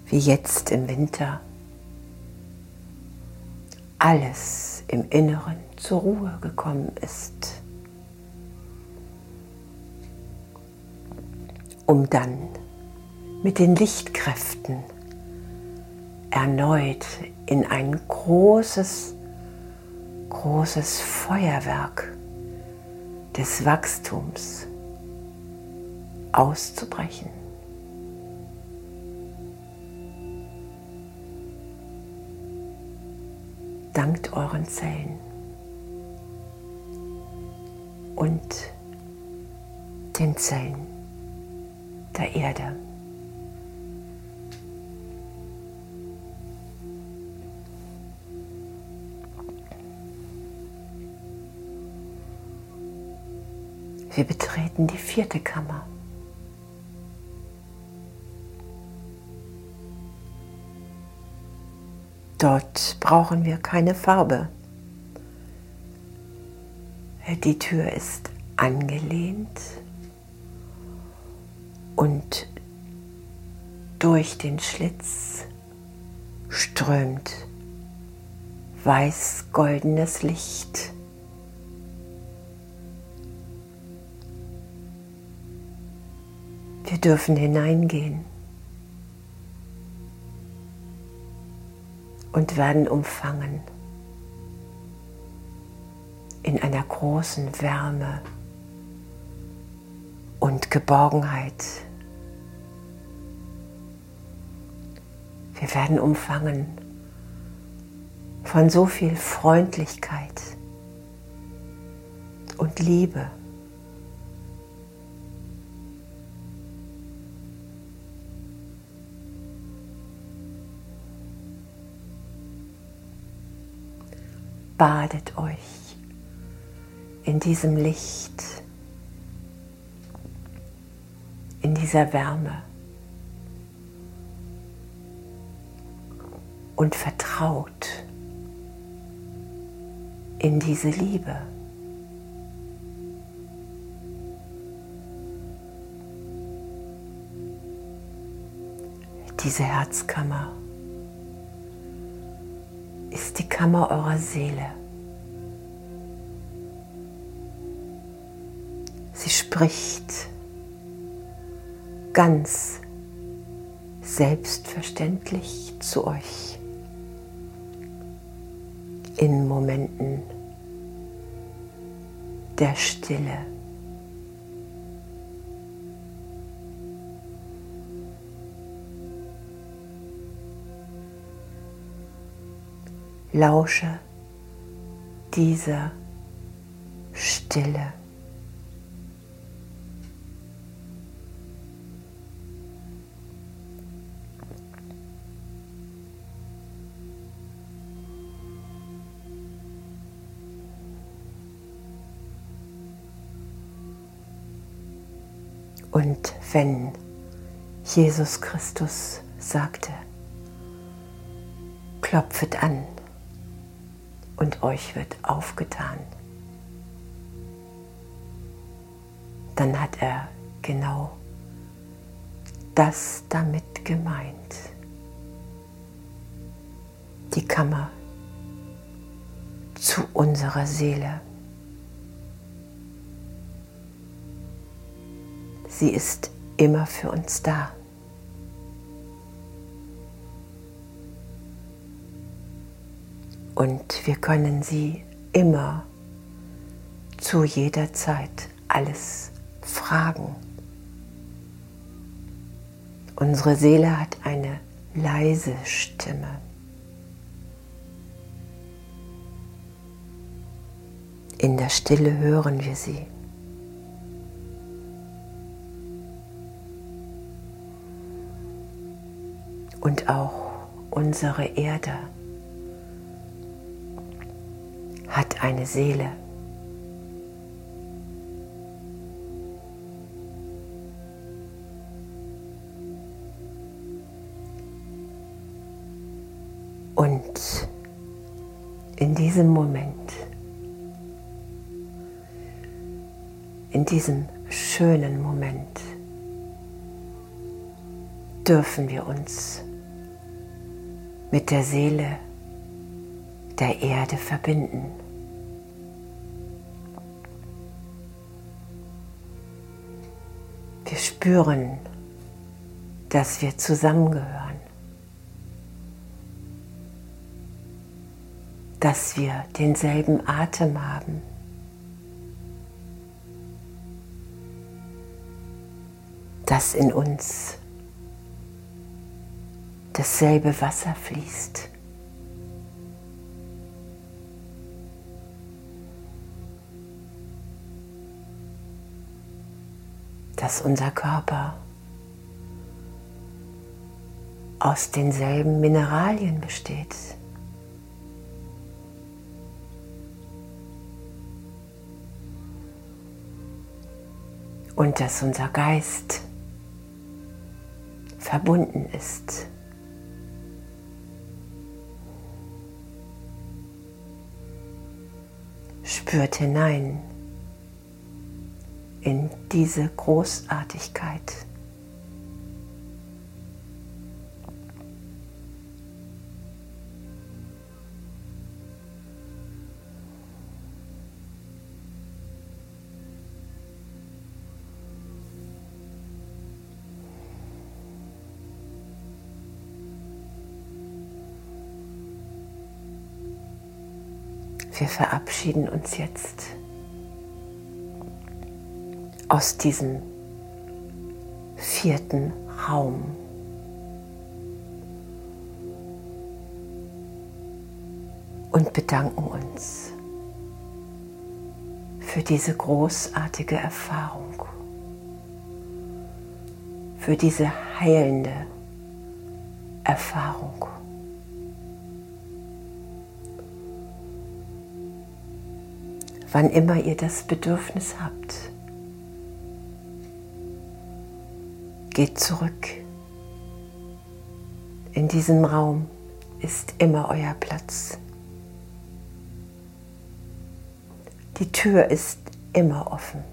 S4: wie jetzt im Winter alles im Inneren zur Ruhe gekommen ist, um dann mit den Lichtkräften erneut in ein großes, großes Feuerwerk des Wachstums auszubrechen. dankt euren Zellen und den Zellen der Erde. Wir betreten die vierte Kammer. Dort brauchen wir keine Farbe. Die Tür ist angelehnt und durch den Schlitz strömt weiß-goldenes Licht. Wir dürfen hineingehen. Und werden umfangen in einer großen Wärme und Geborgenheit. Wir werden umfangen von so viel Freundlichkeit und Liebe. Badet euch in diesem Licht, in dieser Wärme und vertraut in diese Liebe. Diese Herzkammer ist die Kammer eurer Seele. Sie spricht ganz selbstverständlich zu euch in Momenten der Stille. Lausche dieser Stille. Und wenn Jesus Christus sagte, klopfet an und euch wird aufgetan, dann hat er genau das damit gemeint. Die Kammer zu unserer Seele. Sie ist immer für uns da. Und wir können sie immer zu jeder Zeit alles fragen. Unsere Seele hat eine leise Stimme. In der Stille hören wir sie. und auch unsere Erde hat eine Seele. Und in diesem Moment, in diesem schönen Moment, dürfen wir uns mit der Seele der Erde verbinden. Spüren, dass wir zusammengehören, dass wir denselben Atem haben. dass in uns dasselbe Wasser fließt. Dass unser Körper aus denselben Mineralien besteht. Und dass unser Geist verbunden ist spürt hinein in diese Großartigkeit. Wir verabschieden uns jetzt aus diesem vierten Raum. Und bedanken uns für diese großartige Erfahrung, für diese heilende Erfahrung. wann immer ihr das Bedürfnis habt. Geht zurück. In diesem Raum ist immer euer Platz. Die Tür ist immer offen.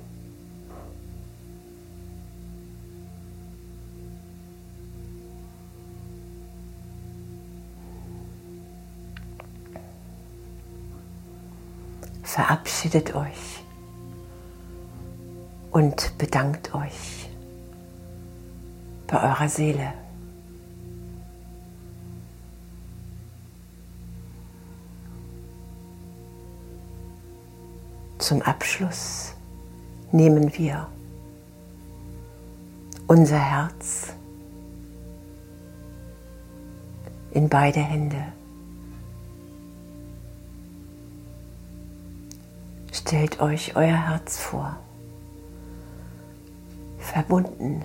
S4: verabschiedet euch und bedankt euch bei eurer Seele. Zum Abschluss nehmen wir unser Herz in beide Hände. Stellt euch euer Herz vor, verbunden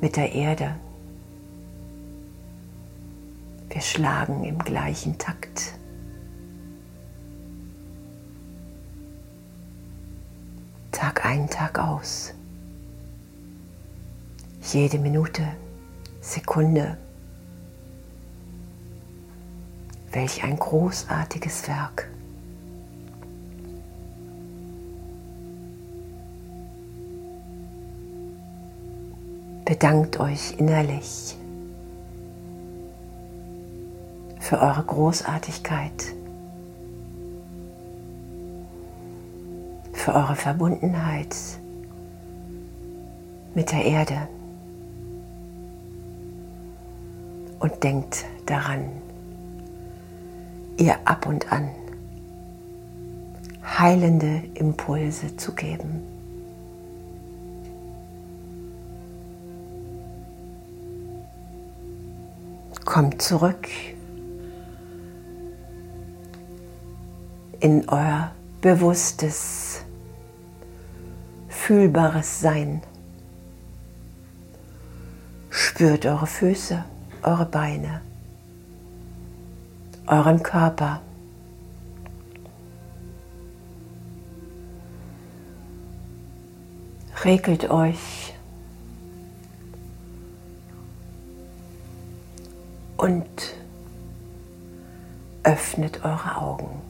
S4: mit der Erde. Wir schlagen im gleichen Takt. Tag ein, Tag aus. Jede Minute, Sekunde. Welch ein großartiges Werk. Bedankt euch innerlich für eure Großartigkeit, für eure Verbundenheit mit der Erde. Und denkt daran, ihr ab und an heilende Impulse zu geben. Kommt zurück in euer bewusstes, fühlbares Sein. Spürt eure Füße, eure Beine, euren Körper. Regelt euch und öffnet eure Augen.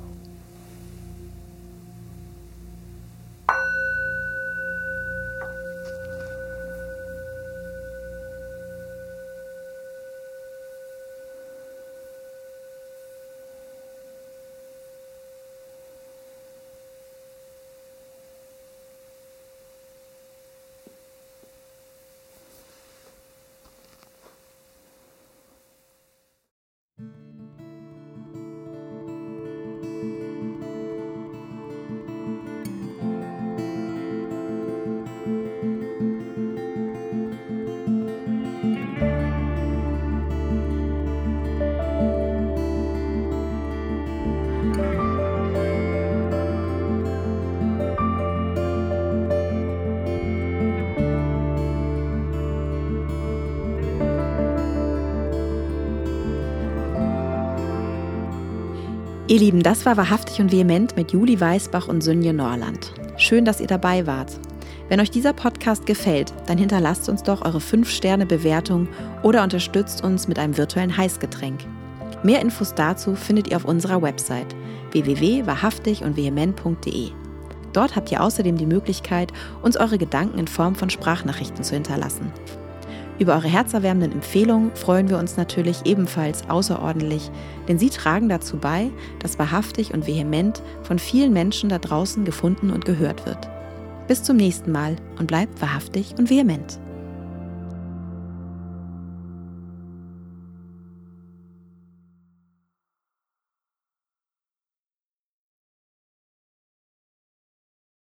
S2: Ihr Lieben, das war wahrhaftig und vehement mit Juli Weißbach und Sünje Norland. Schön, dass ihr dabei wart. Wenn euch dieser Podcast gefällt, dann hinterlasst uns doch eure 5-Sterne-Bewertung oder unterstützt uns mit einem virtuellen Heißgetränk. Mehr Infos dazu findet ihr auf unserer Website www.wahrhaftig und vehement.de. Dort habt ihr außerdem die Möglichkeit, uns eure Gedanken in Form von Sprachnachrichten zu hinterlassen. Über eure herzerwärmenden Empfehlungen freuen wir uns natürlich ebenfalls außerordentlich, denn sie tragen dazu bei, dass wahrhaftig und vehement von vielen Menschen da draußen gefunden und gehört wird. Bis zum nächsten Mal und bleibt wahrhaftig und vehement.